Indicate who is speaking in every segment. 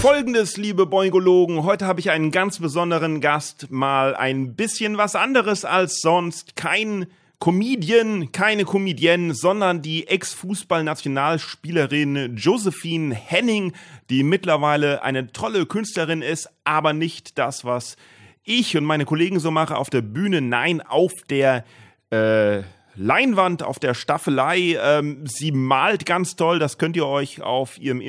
Speaker 1: Folgendes, liebe Boingologen, heute habe ich einen ganz besonderen Gast, mal ein bisschen was anderes als sonst. Kein Comedian, keine Comedienne, sondern die Ex-Fußball-Nationalspielerin Josephine Henning, die mittlerweile eine tolle Künstlerin ist, aber nicht das, was ich und meine Kollegen so mache auf der Bühne, nein, auf der äh, Leinwand, auf der Staffelei. Ähm, sie malt ganz toll, das könnt ihr euch auf ihrem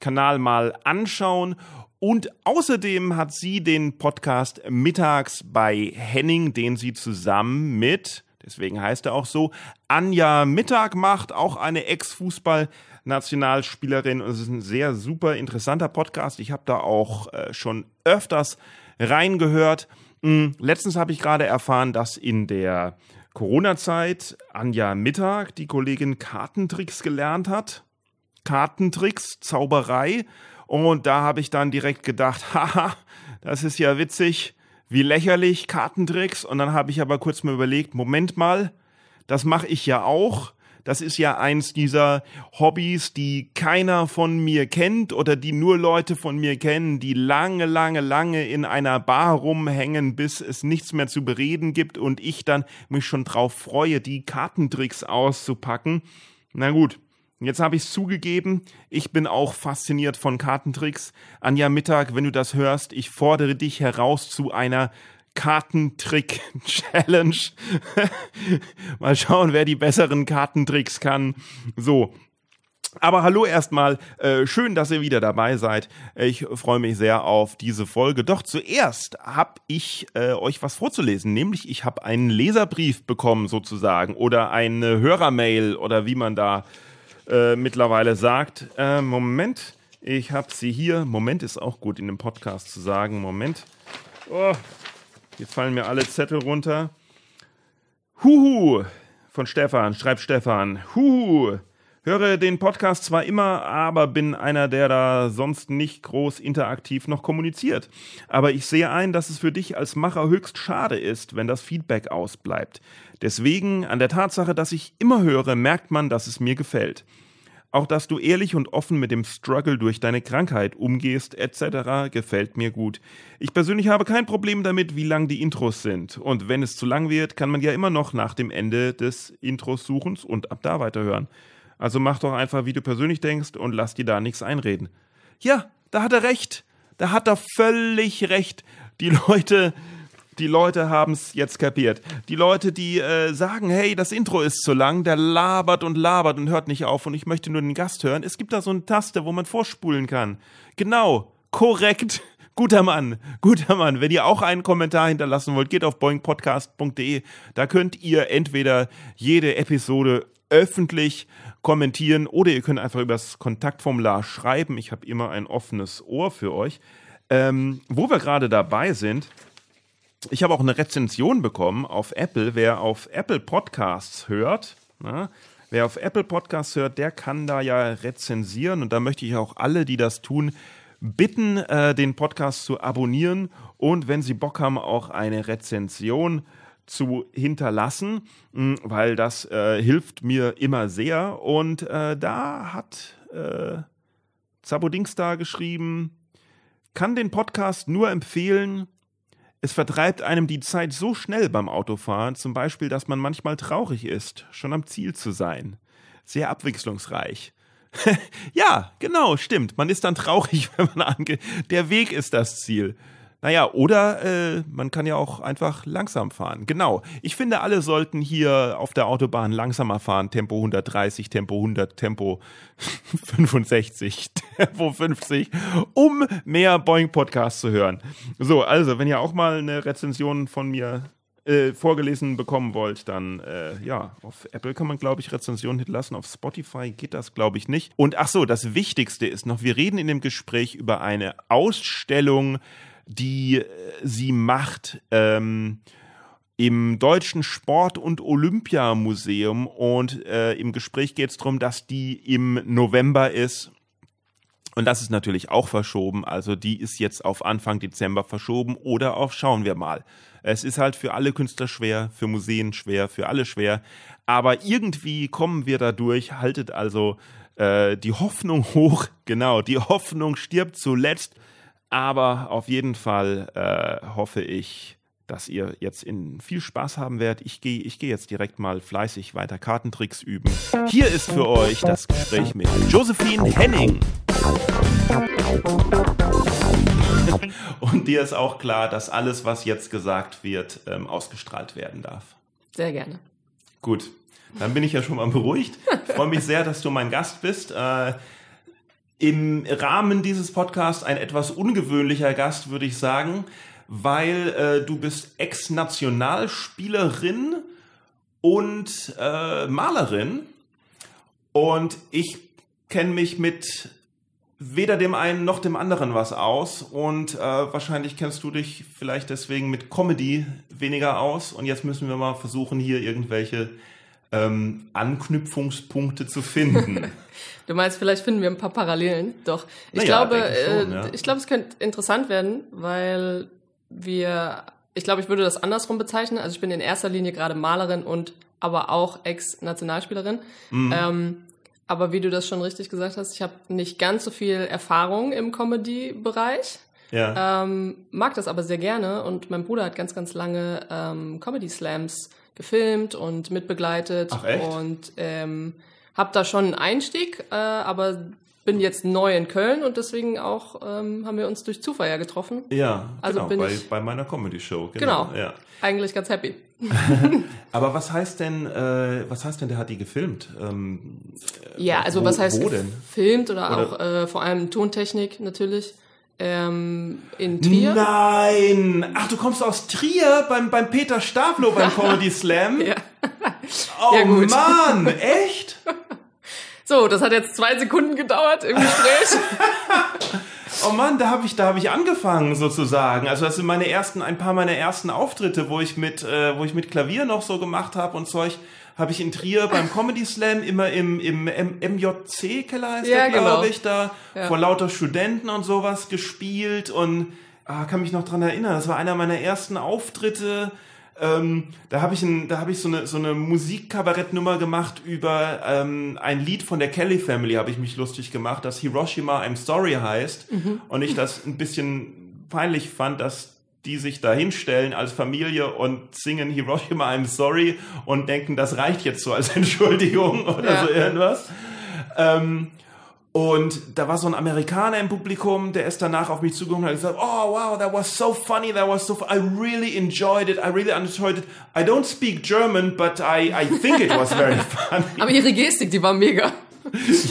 Speaker 1: Instagram-Kanal mal anschauen. Und außerdem hat sie den Podcast Mittags bei Henning, den sie zusammen mit, deswegen heißt er auch so, Anja Mittag macht, auch eine Ex-Fußball-Nationalspielerin. Und es ist ein sehr super interessanter Podcast. Ich habe da auch äh, schon öfters reingehört. Hm, letztens habe ich gerade erfahren, dass in der Corona-Zeit Anja Mittag, die Kollegin, Kartentricks gelernt hat. Kartentricks, Zauberei. Und da habe ich dann direkt gedacht, haha, das ist ja witzig, wie lächerlich, Kartentricks. Und dann habe ich aber kurz mal überlegt, Moment mal, das mache ich ja auch. Das ist ja eins dieser Hobbys, die keiner von mir kennt oder die nur Leute von mir kennen, die lange, lange, lange in einer Bar rumhängen, bis es nichts mehr zu bereden gibt und ich dann mich schon drauf freue, die Kartentricks auszupacken. Na gut, Jetzt habe ich es zugegeben, ich bin auch fasziniert von Kartentricks. Anja Mittag, wenn du das hörst, ich fordere dich heraus zu einer Kartentrick-Challenge. Mal schauen, wer die besseren Kartentricks kann. So. Aber hallo erstmal, äh, schön, dass ihr wieder dabei seid. Ich freue mich sehr auf diese Folge. Doch zuerst habe ich äh, euch was vorzulesen, nämlich ich habe einen Leserbrief bekommen sozusagen oder eine Hörermail oder wie man da äh, mittlerweile sagt. Äh, Moment, ich habe sie hier. Moment ist auch gut in dem Podcast zu sagen. Moment. Oh, hier fallen mir alle Zettel runter. Huhu von Stefan, schreibt Stefan. Huhu. Höre den Podcast zwar immer, aber bin einer, der da sonst nicht groß interaktiv noch kommuniziert. Aber ich sehe ein, dass es für dich als Macher höchst schade ist, wenn das Feedback ausbleibt. Deswegen, an der Tatsache, dass ich immer höre, merkt man, dass es mir gefällt. Auch dass du ehrlich und offen mit dem Struggle durch deine Krankheit umgehst, etc., gefällt mir gut. Ich persönlich habe kein Problem damit, wie lang die Intros sind. Und wenn es zu lang wird, kann man ja immer noch nach dem Ende des Intros suchen und ab da weiterhören. Also mach doch einfach, wie du persönlich denkst und lass dir da nichts einreden. Ja, da hat er recht. Da hat er völlig recht. Die Leute, die Leute haben es jetzt kapiert. Die Leute, die äh, sagen, hey, das Intro ist zu lang, der labert und labert und hört nicht auf und ich möchte nur den Gast hören. Es gibt da so eine Taste, wo man vorspulen kann. Genau, korrekt. Guter Mann, guter Mann. Wenn ihr auch einen Kommentar hinterlassen wollt, geht auf boingpodcast.de. Da könnt ihr entweder jede Episode öffentlich kommentieren oder ihr könnt einfach über das Kontaktformular schreiben. Ich habe immer ein offenes Ohr für euch. Ähm, wo wir gerade dabei sind, ich habe auch eine Rezension bekommen auf Apple. Wer auf Apple Podcasts hört, na, wer auf Apple Podcasts hört, der kann da ja rezensieren. Und da möchte ich auch alle, die das tun, bitten, äh, den Podcast zu abonnieren und wenn Sie Bock haben, auch eine Rezension zu hinterlassen, mh, weil das äh, hilft mir immer sehr. Und äh, da hat äh, Zabodings da geschrieben, kann den Podcast nur empfehlen, es vertreibt einem die Zeit so schnell beim Autofahren, zum Beispiel, dass man manchmal traurig ist, schon am Ziel zu sein. Sehr abwechslungsreich. ja, genau, stimmt. Man ist dann traurig, wenn man ange. Der Weg ist das Ziel. Naja, oder äh, man kann ja auch einfach langsam fahren. Genau. Ich finde, alle sollten hier auf der Autobahn langsamer fahren. Tempo 130, Tempo 100, Tempo 65, Tempo 50, um mehr Boeing Podcasts zu hören. So, also, wenn ihr auch mal eine Rezension von mir äh, vorgelesen bekommen wollt, dann äh, ja, auf Apple kann man, glaube ich, Rezensionen hinterlassen. Auf Spotify geht das, glaube ich, nicht. Und ach so, das Wichtigste ist noch, wir reden in dem Gespräch über eine Ausstellung die äh, sie macht. Ähm, im Deutschen Sport- und Olympiamuseum und äh, im Gespräch geht es darum, dass die im November ist. Und das ist natürlich auch verschoben. Also die ist jetzt auf Anfang Dezember verschoben oder auch schauen wir mal. Es ist halt für alle Künstler schwer, für Museen schwer, für alle schwer. Aber irgendwie kommen wir da durch. Haltet also äh, die Hoffnung hoch. Genau, die Hoffnung stirbt zuletzt. Aber auf jeden Fall äh, hoffe ich, dass ihr jetzt in viel Spaß haben werdet. Ich gehe ich geh jetzt direkt mal fleißig weiter Kartentricks üben. Hier ist für euch das Gespräch mit Josephine Henning. Und dir ist auch klar, dass alles, was jetzt gesagt wird, ähm, ausgestrahlt werden darf.
Speaker 2: Sehr gerne.
Speaker 1: Gut, dann bin ich ja schon mal beruhigt. Ich freue mich sehr, dass du mein Gast bist. Äh, Im Rahmen dieses Podcasts ein etwas ungewöhnlicher Gast, würde ich sagen weil äh, du bist Ex-Nationalspielerin und äh, Malerin. Und ich kenne mich mit weder dem einen noch dem anderen was aus. Und äh, wahrscheinlich kennst du dich vielleicht deswegen mit Comedy weniger aus. Und jetzt müssen wir mal versuchen hier irgendwelche ähm, Anknüpfungspunkte zu finden.
Speaker 2: du meinst, vielleicht finden wir ein paar Parallelen. Doch, ich naja, glaube, schon, äh, ja. ich glaube, es könnte interessant werden, weil wir, ich glaube, ich würde das andersrum bezeichnen. Also ich bin in erster Linie gerade Malerin und aber auch Ex-Nationalspielerin. Mhm. Ähm, aber wie du das schon richtig gesagt hast, ich habe nicht ganz so viel Erfahrung im Comedy-Bereich. Ja. Ähm, mag das aber sehr gerne und mein Bruder hat ganz, ganz lange ähm, Comedy-Slams gefilmt und mitbegleitet
Speaker 1: Ach, echt?
Speaker 2: und ähm, habe da schon einen Einstieg, äh, aber bin jetzt neu in Köln und deswegen auch ähm, haben wir uns durch Zufall ja getroffen.
Speaker 1: Ja, also genau, bei, bei meiner Comedy-Show.
Speaker 2: Genau, genau ja. eigentlich ganz happy.
Speaker 1: Aber was heißt denn, äh, was heißt denn, der hat die gefilmt? Ähm,
Speaker 2: ja, also wo, was heißt gefilmt oder, oder, auch äh, vor allem Tontechnik natürlich. Ähm, in Trier.
Speaker 1: Nein! Ach, du kommst aus Trier beim, beim Peter Stablo beim Comedy Slam? ja. Oh ja, Mann, echt?
Speaker 2: So, das hat jetzt zwei Sekunden gedauert im Gespräch.
Speaker 1: oh Mann, da habe ich, da habe ich angefangen sozusagen. Also das sind meine ersten, ein paar meiner ersten Auftritte, wo ich mit, äh, wo ich mit Klavier noch so gemacht habe und Zeug habe ich in Trier beim Comedy Slam immer im, im MJC-Keller heißt ja, der, glaube genau. ich, da ja. vor lauter Studenten und sowas gespielt und ah, kann mich noch dran erinnern. Das war einer meiner ersten Auftritte ähm, da habe ich, ein, da hab ich so eine, so eine Musikkabarettnummer gemacht über ähm, ein Lied von der Kelly Family, habe ich mich lustig gemacht, das Hiroshima I'm Sorry heißt. Mhm. Und ich das ein bisschen peinlich fand, dass die sich da hinstellen als Familie und singen Hiroshima I'm Sorry und denken, das reicht jetzt so als Entschuldigung oder ja. so irgendwas. Ähm, und da war so ein Amerikaner im Publikum, der ist danach auf mich zugekommen und hat gesagt, oh wow, that was so funny, that was so, I really enjoyed it, I really enjoyed it. I don't speak German, but I, I think it was very funny.
Speaker 2: Aber ihre Gestik, die war mega.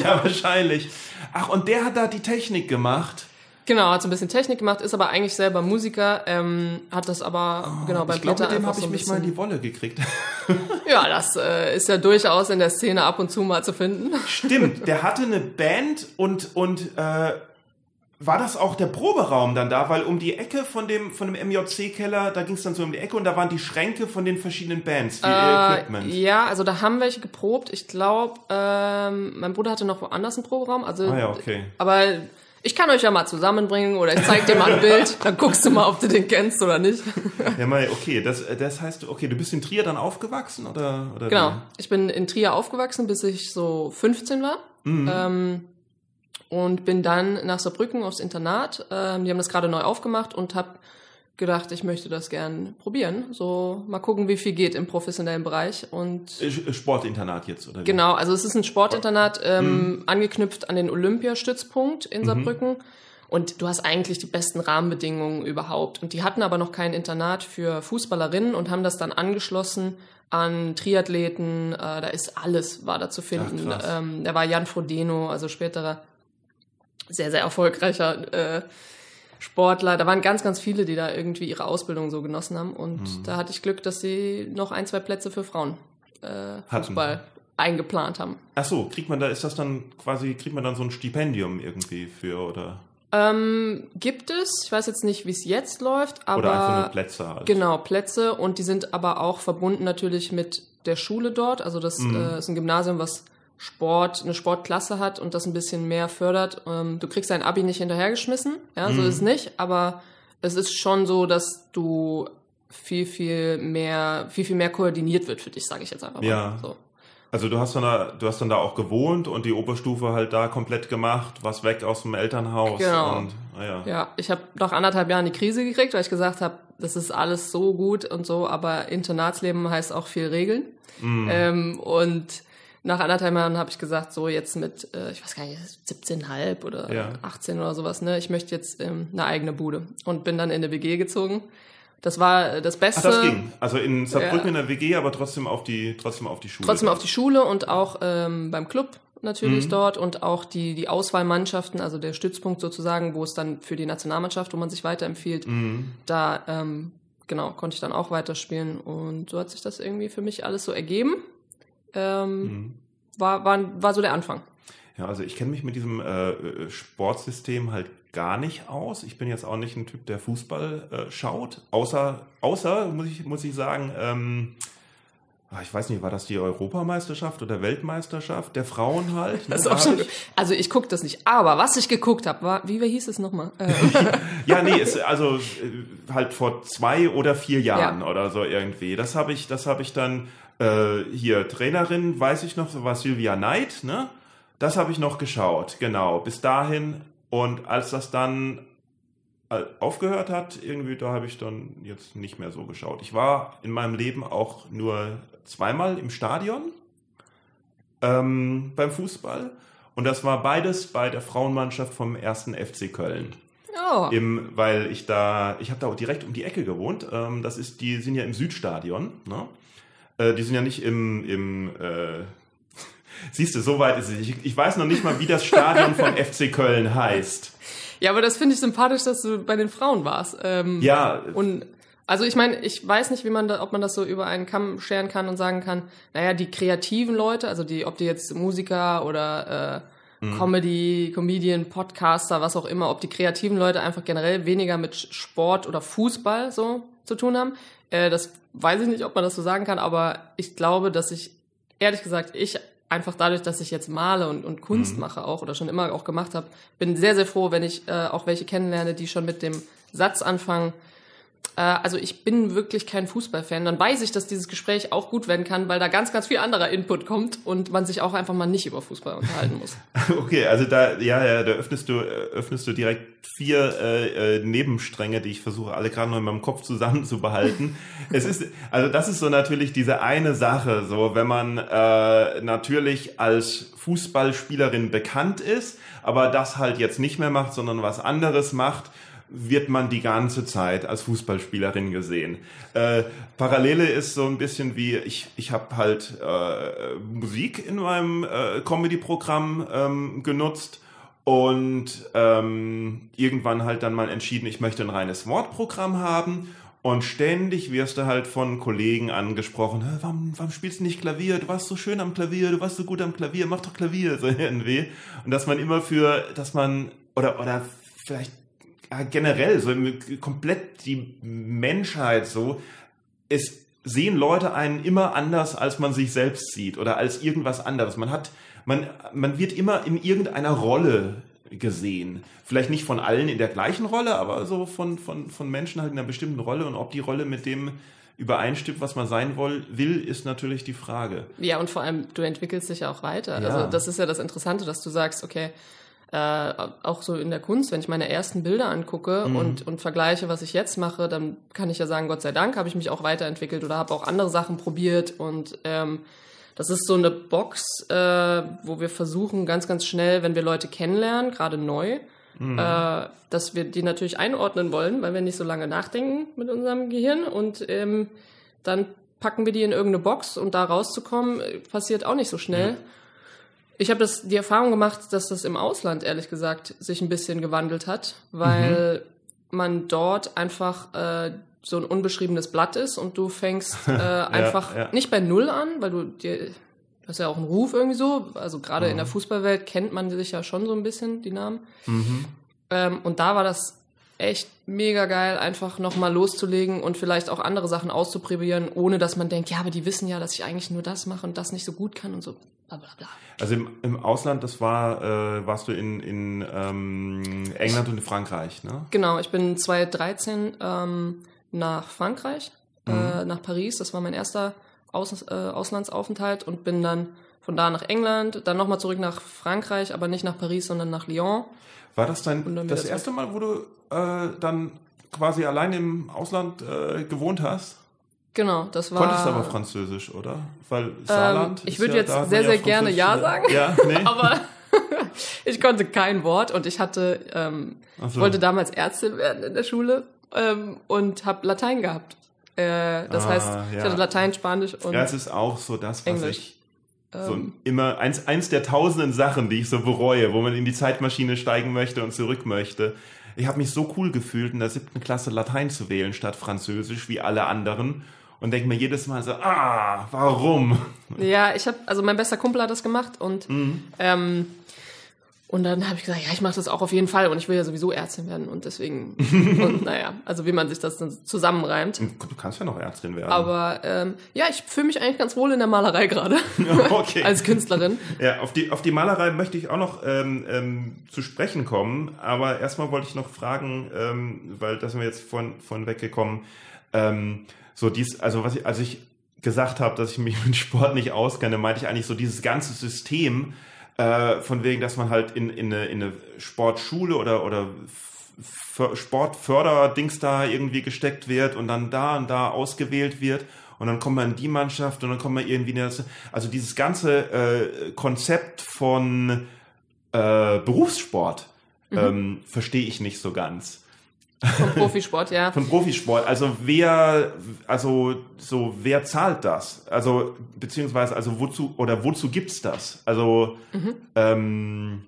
Speaker 1: ja, wahrscheinlich. Ach, und der hat da die Technik gemacht.
Speaker 2: Genau, hat so ein bisschen Technik gemacht, ist aber eigentlich selber Musiker, ähm, hat das aber oh, genau bei
Speaker 1: ich glaub,
Speaker 2: Peter
Speaker 1: mit dem habe so ich mich mal in die Wolle gekriegt.
Speaker 2: ja, das äh, ist ja durchaus in der Szene ab und zu mal zu finden.
Speaker 1: Stimmt, der hatte eine Band und und äh, war das auch der Proberaum dann da, weil um die Ecke von dem von dem MJC Keller, da ging es dann so um die Ecke und da waren die Schränke von den verschiedenen Bands,
Speaker 2: wie äh, Equipment. Ja, also da haben welche geprobt. Ich glaube, ähm, mein Bruder hatte noch woanders einen Proberaum, also
Speaker 1: ah, ja, okay.
Speaker 2: aber ich kann euch ja mal zusammenbringen oder ich zeig dir mal ein Bild, dann guckst du mal, ob du den kennst oder nicht.
Speaker 1: Ja, mal, okay, das, das heißt, okay, du bist in Trier dann aufgewachsen oder? oder
Speaker 2: genau, wie? ich bin in Trier aufgewachsen, bis ich so 15 war. Mhm. Ähm, und bin dann nach Saarbrücken aufs Internat. Ähm, die haben das gerade neu aufgemacht und habe gedacht, ich möchte das gern probieren. So mal gucken, wie viel geht im professionellen Bereich. Und
Speaker 1: Sportinternat jetzt, oder? Wie?
Speaker 2: Genau, also es ist ein Sportinternat, ähm, mhm. angeknüpft an den Olympiastützpunkt in mhm. Saarbrücken. Mhm. Und du hast eigentlich die besten Rahmenbedingungen überhaupt. Und die hatten aber noch kein Internat für Fußballerinnen und haben das dann angeschlossen an Triathleten. Äh, da ist alles, war da zu finden. Ach, ähm, da war Jan Frodeno, also späterer sehr, sehr erfolgreicher äh, Sportler, da waren ganz, ganz viele, die da irgendwie ihre Ausbildung so genossen haben. Und mhm. da hatte ich Glück, dass sie noch ein, zwei Plätze für Frauen äh, Fußball eingeplant haben.
Speaker 1: Ach so, kriegt man da, ist das dann quasi, kriegt man dann so ein Stipendium irgendwie für oder?
Speaker 2: Ähm, gibt es, ich weiß jetzt nicht, wie es jetzt läuft, aber.
Speaker 1: Oder einfach nur Plätze halt.
Speaker 2: Genau, Plätze und die sind aber auch verbunden natürlich mit der Schule dort. Also das
Speaker 1: Mhm.
Speaker 2: äh, ist ein Gymnasium, was Sport, eine Sportklasse hat und das ein bisschen mehr fördert. Ähm, du kriegst dein Abi nicht hinterhergeschmissen, ja, so
Speaker 1: Mhm.
Speaker 2: ist es nicht, aber es ist schon so, dass du viel, viel mehr, viel, viel mehr koordiniert wird für dich, sage ich jetzt einfach mal.
Speaker 1: Ja.
Speaker 2: So.
Speaker 1: Also du hast dann da, du hast dann da auch gewohnt und die Oberstufe halt da komplett gemacht, was weg aus dem Elternhaus
Speaker 2: Genau.
Speaker 1: und naja.
Speaker 2: Ja, ich habe nach anderthalb Jahren die Krise gekriegt, weil ich gesagt habe, das ist alles so gut und so, aber Internatsleben heißt auch viel Regeln.
Speaker 1: Mhm.
Speaker 2: Ähm, und nach anderthalb Jahren habe ich gesagt, so jetzt mit, äh, ich weiß gar nicht, 17,5 oder
Speaker 1: Ja.
Speaker 2: 18 oder sowas, ne, ich möchte jetzt ähm, eine eigene Bude und bin dann in eine WG gezogen. Das war äh, das
Speaker 1: Ach,
Speaker 2: Beste.
Speaker 1: das ging. Also in Saarbrücken
Speaker 2: Ja.
Speaker 1: in der WG, aber trotzdem auf die, trotzdem auf die Schule.
Speaker 2: Trotzdem auf die Schule und auch ähm, beim Club natürlich
Speaker 1: Mhm.
Speaker 2: dort und auch die, die Auswahlmannschaften, also der Stützpunkt sozusagen, wo es dann für die Nationalmannschaft, wo man sich weiterempfiehlt,
Speaker 1: Mhm.
Speaker 2: da ähm, genau konnte ich dann auch weiterspielen und so hat sich das irgendwie für mich alles so ergeben. Ähm,
Speaker 1: Mhm.
Speaker 2: war, war, war so der Anfang.
Speaker 1: Ja, also ich kenne mich mit diesem äh, äh, Sportsystem halt gar nicht aus. Ich bin jetzt auch nicht ein Typ, der Fußball äh, schaut. Außer, außer muss ich, muss ich sagen, ähm, ah, ich weiß nicht, war das die Europameisterschaft oder Weltmeisterschaft der Frauen halt? Ne?
Speaker 2: Das ist auch schon,
Speaker 1: ich-
Speaker 2: also ich gucke das nicht, aber was ich geguckt habe, war, wie, hieß es nochmal? Äh,
Speaker 1: Ja, nee, ist also äh, halt vor zwei oder vier Jahren
Speaker 2: Ja.
Speaker 1: oder so irgendwie. Das habe ich, das habe ich dann äh, hier Trainerin, weiß ich noch, so war Sylvia Knight, ne? Das habe ich noch geschaut, genau. Bis dahin und als das dann äh, aufgehört hat, irgendwie, da habe ich dann jetzt nicht mehr so geschaut. Ich war in meinem Leben auch nur zweimal im Stadion ähm, beim Fußball. Und das war beides bei der Frauenmannschaft vom ersten FC Köln.
Speaker 2: oh,
Speaker 1: Im, weil ich da, ich habe da auch direkt um die Ecke gewohnt. Ähm, das ist, die sind ja im Südstadion. Ne? Äh, die sind ja nicht im, im äh, siehst du, so weit ist es. Ich, ich weiß noch nicht mal, wie das Stadion vom FC Köln heißt.
Speaker 2: ja, aber das finde ich sympathisch, dass du bei den Frauen warst. Ähm,
Speaker 1: Ja,
Speaker 2: Und also ich meine, ich weiß nicht, wie man da, ob man das so über einen Kamm scheren kann und sagen kann, naja, die kreativen Leute, also die, ob die jetzt Musiker oder äh, Comedy, Comedian, Podcaster, was auch immer, ob die kreativen Leute einfach generell weniger mit Sport oder Fußball so zu tun haben. Äh, das weiß ich nicht, ob man das so sagen kann, aber ich glaube, dass ich, ehrlich gesagt, ich einfach dadurch, dass ich jetzt male und, und Kunst mache auch oder schon immer auch gemacht habe, bin sehr, sehr froh, wenn ich äh, auch welche kennenlerne, die schon mit dem Satz anfangen, äh, also ich bin wirklich kein Fußballfan, dann weiß ich, dass dieses Gespräch auch gut werden kann, weil da ganz, ganz viel anderer Input kommt und man sich auch einfach mal nicht über Fußball unterhalten muss.
Speaker 1: okay, also da, ja, ja, da öffnest du, äh, öffnest du direkt vier äh, äh, Nebenstränge, die ich versuche alle gerade noch in meinem Kopf zusammenzubehalten. es ist, also das ist so natürlich diese eine Sache, so wenn man äh, natürlich als Fußballspielerin bekannt ist, aber das halt jetzt nicht mehr macht, sondern was anderes macht, wird man die ganze Zeit als Fußballspielerin gesehen. Äh, Parallele ist so ein bisschen wie, ich, ich habe halt äh, Musik in meinem äh, Comedy-Programm ähm, genutzt und ähm, irgendwann halt dann mal entschieden, ich möchte ein reines Wortprogramm haben und ständig wirst du halt von Kollegen angesprochen, "Hä, warum, warum spielst du nicht Klavier? Du warst so schön am Klavier, du warst so gut am Klavier, mach doch Klavier, so irgendwie. Und dass man immer für, dass man, oder, oder vielleicht ja, generell, so komplett die Menschheit so, es sehen Leute einen immer anders, als man sich selbst sieht oder als irgendwas anderes. Man hat, man, man wird immer in irgendeiner Rolle gesehen. Vielleicht nicht von allen in der gleichen Rolle, aber so von, von, von Menschen halt in einer bestimmten Rolle und ob die Rolle mit dem übereinstimmt, was man sein will, ist natürlich die Frage.
Speaker 2: Ja, und vor allem, du entwickelst dich ja auch weiter.
Speaker 1: Ja.
Speaker 2: Also das ist ja das Interessante, dass du sagst, okay, äh, auch so in der Kunst, wenn ich meine ersten Bilder angucke
Speaker 1: Mhm.
Speaker 2: und, und vergleiche, was ich jetzt mache, dann kann ich ja sagen, Gott sei Dank habe ich mich auch weiterentwickelt oder habe auch andere Sachen probiert und ähm, das ist so eine Box, äh, wo wir versuchen, ganz, ganz schnell, wenn wir Leute kennenlernen, gerade neu,
Speaker 1: Mhm.
Speaker 2: äh, dass wir die natürlich einordnen wollen, weil wir nicht so lange nachdenken mit unserem Gehirn und ähm, dann packen wir die in irgendeine Box und da rauszukommen, äh, passiert auch nicht so schnell. Ich habe das die Erfahrung gemacht, dass das im Ausland ehrlich gesagt sich ein bisschen gewandelt hat, weil man dort einfach äh, so ein unbeschriebenes Blatt ist und du fängst äh, einfach
Speaker 1: ja.
Speaker 2: nicht bei Null an, weil du dir du hast ja auch einen Ruf irgendwie so. Also gerade in der Fußballwelt kennt man sich ja schon so ein bisschen, die Namen. Ähm, und da war das echt mega geil, einfach nochmal loszulegen und vielleicht auch andere Sachen auszuprobieren, ohne dass man denkt, ja, aber die wissen ja, dass ich eigentlich nur das mache und das nicht so gut kann und so bla bla bla.
Speaker 1: Also im, im Ausland, das war, äh, warst du in, in ähm, England und in Frankreich, ne?
Speaker 2: Genau, ich bin 2013 ähm, nach Frankreich, äh,
Speaker 1: Mhm.
Speaker 2: äh, nach Paris, das war mein erster Aus, äh, Auslandsaufenthalt und bin dann von da nach England, dann nochmal zurück nach Frankreich, aber nicht nach Paris, sondern nach Lyon.
Speaker 1: War das dein das erste Mal, wo du äh, dann quasi allein im Ausland äh, gewohnt hast?
Speaker 2: Genau, das war.
Speaker 1: Konntest aber Französisch, oder? Weil Saarland.
Speaker 2: Ähm, ich würde
Speaker 1: ja,
Speaker 2: jetzt sehr, sehr gerne Ja sagen.
Speaker 1: Ja, nee.
Speaker 2: aber ich konnte kein Wort und ich hatte, ähm,
Speaker 1: Ach
Speaker 2: ich
Speaker 1: so.
Speaker 2: wollte damals Ärztin werden in der Schule ähm, und habe Latein gehabt. Äh, das
Speaker 1: Ah,
Speaker 2: heißt,
Speaker 1: ja.
Speaker 2: ich hatte Latein, Spanisch und
Speaker 1: Ja, es ist auch so das, was
Speaker 2: Englisch.
Speaker 1: ich so
Speaker 2: ähm,
Speaker 1: immer eins, eins der tausenden Sachen, die ich so bereue, wo man in die Zeitmaschine steigen möchte und zurück möchte. Ich habe mich so cool gefühlt, in der siebten Klasse Latein zu wählen statt Französisch wie alle anderen und denke mir jedes Mal so, ah, warum?
Speaker 2: Ja, ich habe, also mein bester Kumpel hat das gemacht und
Speaker 1: Mhm.
Speaker 2: ähm, und dann habe ich gesagt, ja, ich mache das auch auf jeden Fall und ich will ja sowieso Ärztin werden und deswegen und naja, also wie man sich das dann zusammenreimt.
Speaker 1: Du kannst ja noch Ärztin werden.
Speaker 2: Aber ähm, ja, ich fühle mich eigentlich ganz wohl in der Malerei gerade
Speaker 1: okay.
Speaker 2: als Künstlerin.
Speaker 1: Ja, auf die, auf die Malerei möchte ich auch noch ähm, ähm, zu sprechen kommen. Aber erstmal wollte ich noch fragen, ähm, weil das sind wir jetzt von, von weggekommen. Ähm, so dies, also was ich, als ich gesagt habe, dass ich mich mit Sport nicht auskenne, meinte ich eigentlich so dieses ganze System, äh, von wegen, dass man halt in, in, eine, in eine Sportschule oder, oder Sportförderdings da irgendwie gesteckt wird und dann da und da ausgewählt wird und dann kommt man in die Mannschaft und dann kommt man irgendwie in das, also dieses ganze äh, Konzept von äh, Berufssport ähm, verstehe ich nicht so ganz.
Speaker 2: Vom Profisport, ja.
Speaker 1: Von Profisport, also wer, also so wer zahlt das? Also beziehungsweise also wozu oder wozu gibt's das? Also ähm,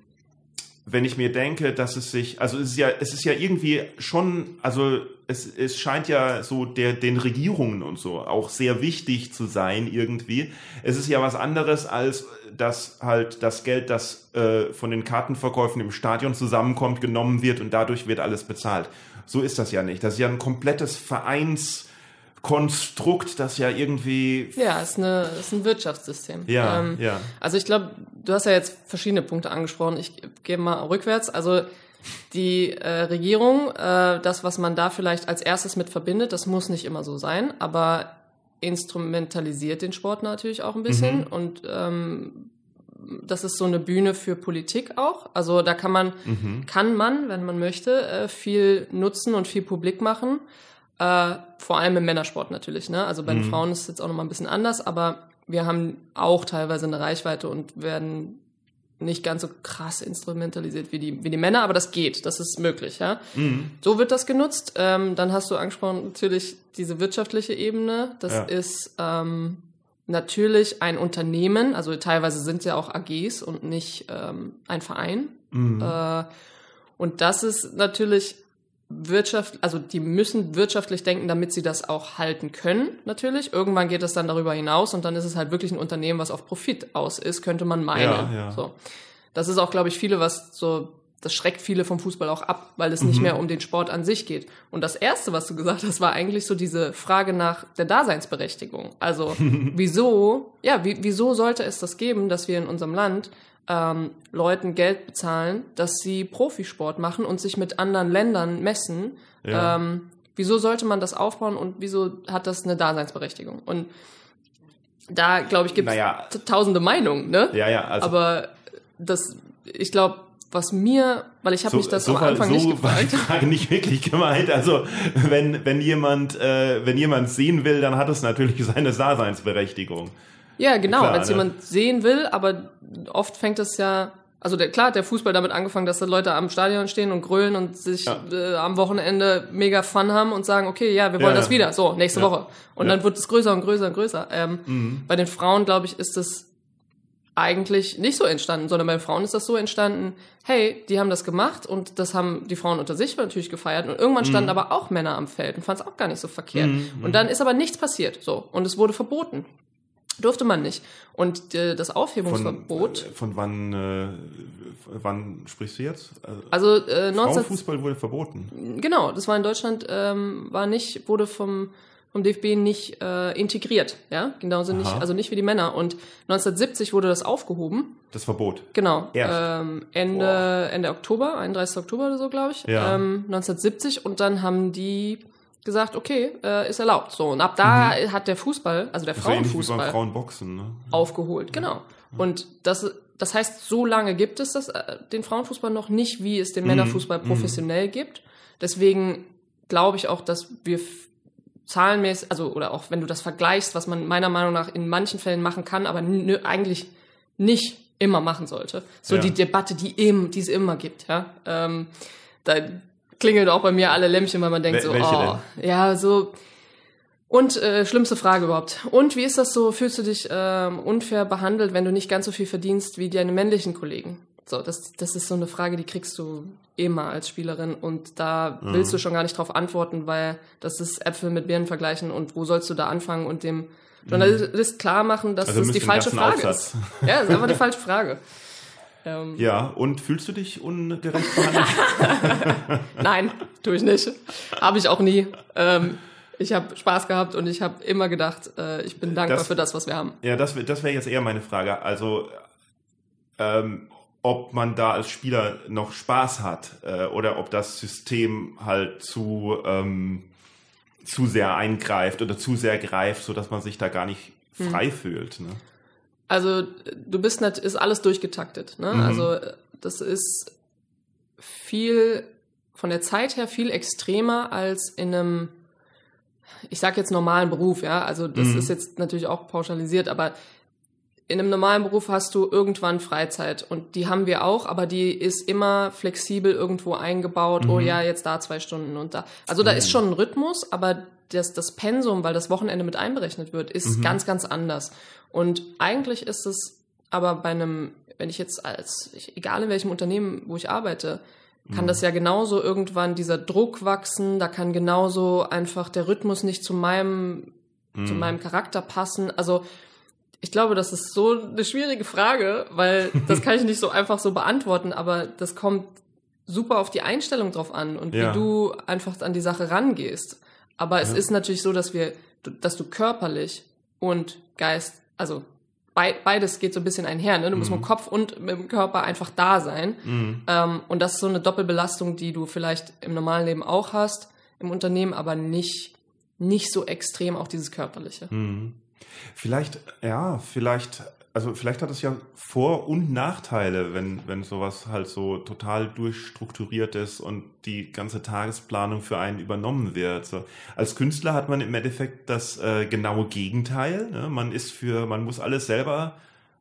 Speaker 1: wenn ich mir denke, dass es sich, also es ist ja, es ist ja irgendwie schon, also es, es scheint ja so der, den Regierungen und so auch sehr wichtig zu sein irgendwie. Es ist ja was anderes als dass halt das Geld, das äh, von den Kartenverkäufen im Stadion zusammenkommt, genommen wird und dadurch wird alles bezahlt. So ist das ja nicht. Das ist ja ein komplettes Vereinskonstrukt, das ja irgendwie
Speaker 2: Ja, ist, eine, ist ein Wirtschaftssystem.
Speaker 1: Ja,
Speaker 2: Ähm,
Speaker 1: ja.
Speaker 2: Also ich glaube, du hast ja jetzt verschiedene Punkte angesprochen. Ich gehe mal rückwärts. Also die äh, Regierung, äh, das, was man da vielleicht als erstes mit verbindet, das muss nicht immer so sein, aber instrumentalisiert den Sport natürlich auch ein bisschen
Speaker 1: Mhm.
Speaker 2: und ähm, das ist so eine Bühne für Politik auch. Also da kann man,
Speaker 1: Mhm.
Speaker 2: kann man, wenn man möchte, äh, viel nutzen und viel publik machen. Äh, vor allem im Männersport natürlich. Ne? Also bei den
Speaker 1: Mhm.
Speaker 2: Frauen ist es jetzt auch nochmal ein bisschen anders, aber wir haben auch teilweise eine Reichweite und werden nicht ganz so krass instrumentalisiert wie die, wie die Männer, aber das geht, das ist möglich. Ja?
Speaker 1: Mhm.
Speaker 2: So wird das genutzt. Ähm, dann hast du angesprochen, natürlich diese wirtschaftliche Ebene. Das
Speaker 1: Ja.
Speaker 2: ist ähm, natürlich ein Unternehmen, also teilweise sind es ja auch AGs und nicht ähm, ein Verein.
Speaker 1: Mhm.
Speaker 2: Äh, und das ist natürlich Wirtschaft, also die müssen wirtschaftlich denken, damit sie das auch halten können, natürlich. Irgendwann geht es dann darüber hinaus und dann ist es halt wirklich ein Unternehmen, was auf Profit aus ist, könnte man meinen.
Speaker 1: Ja, ja.
Speaker 2: So. Das ist auch, glaube ich, viele, was so, das schreckt viele vom Fußball auch ab, weil es nicht
Speaker 1: Mhm.
Speaker 2: mehr um den Sport an sich geht. Und das erste, was du gesagt hast, war eigentlich so diese Frage nach der Daseinsberechtigung. Also, wieso, ja, wie, wieso sollte es das geben, dass wir in unserem Land ähm, Leuten Geld bezahlen, dass sie Profisport machen und sich mit anderen Ländern messen.
Speaker 1: Ja.
Speaker 2: Ähm, wieso sollte man das aufbauen und wieso hat das eine Daseinsberechtigung? Und da, glaube ich, gibt es
Speaker 1: Naja.
Speaker 2: tausende Meinungen, ne?
Speaker 1: Ja, ja, also
Speaker 2: Aber das, ich glaube, was mir, weil ich habe mich das
Speaker 1: so,
Speaker 2: am Anfang
Speaker 1: so
Speaker 2: nicht
Speaker 1: war die
Speaker 2: gefragt.
Speaker 1: Nicht wirklich gemeint. Also wenn, wenn jemand äh, wenn jemand sehen will, dann hat es natürlich seine Daseinsberechtigung.
Speaker 2: Ja, genau, wenn es
Speaker 1: ne?
Speaker 2: jemand sehen will, aber oft fängt es ja, also der, klar hat der Fußball damit angefangen, dass da Leute am Stadion stehen und grölen und sich
Speaker 1: Ja.
Speaker 2: äh, am Wochenende mega Fun haben und sagen, okay, ja, wir wollen
Speaker 1: Ja,
Speaker 2: das
Speaker 1: ja.
Speaker 2: wieder, so, nächste. Woche. Und dann wird es größer und größer und größer. Ähm,
Speaker 1: Mhm.
Speaker 2: Bei den Frauen, glaube ich, ist es eigentlich nicht so entstanden, sondern bei den Frauen ist das so entstanden, hey, die haben das gemacht und das haben die Frauen unter sich natürlich gefeiert und irgendwann standen aber auch Männer am Feld und fanden es auch gar nicht so verkehrt.
Speaker 1: Mhm,
Speaker 2: Und dann ist aber nichts passiert, so, und es wurde verboten. Durfte man nicht. Und äh, das Aufhebungsverbot.
Speaker 1: Von, äh, von wann, äh, wann sprichst du jetzt?
Speaker 2: Also äh, 19
Speaker 1: Fußball wurde verboten.
Speaker 2: Genau, das war in Deutschland ähm, war nicht wurde vom vom DFB nicht äh, integriert, ja, genauso nicht, also nicht wie die Männer. Und 1970 wurde das aufgehoben.
Speaker 1: Das Verbot.
Speaker 2: Genau. Ähm, Ende Ende Oktober, 31. Oktober oder so, glaube ich. Ja. Ähm, 1970 und dann haben die gesagt, okay, äh, ist erlaubt. So und ab da mhm. hat der Fußball, also der Frauenfußball,
Speaker 1: so Frauenboxen, ne?
Speaker 2: aufgeholt. Genau. Und das das heißt, so lange gibt es das, äh, den Frauenfußball noch nicht, wie es den mhm. Männerfußball mhm. professionell gibt. Deswegen glaube ich auch, dass wir zahlenmäßig, also oder auch wenn du das vergleichst, was man meiner Meinung nach in manchen Fällen machen kann, aber eigentlich nicht immer machen sollte. So ja. die Debatte, die eben, die es immer gibt, ja. Ähm, da klingelt auch bei mir alle Lämpchen, weil man denkt Wel so, oh, denn? ja, so. Und äh, schlimmste Frage überhaupt. Und wie ist das so? Fühlst du dich ähm, unfair behandelt, wenn du nicht ganz so viel verdienst wie deine männlichen Kollegen? So, das, das ist so eine Frage, die kriegst du immer als Spielerin und da mhm. willst du schon gar nicht drauf antworten, weil das ist Äpfel mit Birnen vergleichen und wo sollst du da anfangen und dem Journalist klar machen, dass also das die falsche Frage Aufsatz. ist. Ja, das ist einfach die falsche Frage.
Speaker 1: Ähm, ja, und fühlst du dich ungerecht behandelt?
Speaker 2: Nein, tue ich nicht. Habe ich auch nie. Ähm, ich habe Spaß gehabt und ich habe immer gedacht, äh, ich bin dankbar das, für das, was wir haben.
Speaker 1: Ja, das, das wäre jetzt eher meine Frage. Also ähm, ob man da als Spieler noch Spaß hat äh, oder ob das System halt zu, ähm, zu sehr eingreift oder zu sehr greift, so dass man sich da gar nicht hm. frei hm. fühlt. Ne?
Speaker 2: Also du bist nicht, ist alles durchgetaktet. Ne? Mhm. Also das ist viel von der Zeit her viel extremer als in einem, ich sag jetzt normalen Beruf, ja. Also das mhm. ist jetzt natürlich auch pauschalisiert, aber in einem normalen Beruf hast du irgendwann Freizeit und die haben wir auch, aber die ist immer flexibel irgendwo eingebaut. Oh mhm. Oh ja, jetzt da zwei Stunden und da. Also da mhm. ist schon ein Rhythmus, aber das, das Pensum, weil das Wochenende mit einberechnet wird, ist mhm. ganz, ganz anders. Und eigentlich ist es aber bei einem, wenn ich jetzt als, egal in welchem Unternehmen, wo ich arbeite, kann mhm. das ja genauso irgendwann dieser Druck wachsen, da kann genauso einfach der Rhythmus nicht zu meinem, zu mhm. meinem Charakter passen. Also ich glaube, das ist so eine schwierige Frage, weil das kann ich nicht so einfach so beantworten, aber das kommt super auf die Einstellung drauf an und ja. wie du einfach an die Sache rangehst. Aber es ja. ist natürlich so, dass wir, dass du körperlich und Geist, also beides geht so ein bisschen einher. Ne? Du musst mhm. mit dem Kopf und mit dem Körper einfach da sein. Mhm. Ähm, und das ist so eine Doppelbelastung, die du vielleicht im normalen Leben auch hast, im Unternehmen, aber nicht, nicht so extrem auch dieses Körperliche.
Speaker 1: Mhm. Vielleicht, ja, vielleicht, also vielleicht hat es ja Vor- und Nachteile, wenn, wenn sowas halt so total durchstrukturiert ist und die ganze Tagesplanung für einen übernommen wird. So, als Künstler hat man im Endeffekt das äh, genaue Gegenteil. Ne? Man ist für, man muss alles selber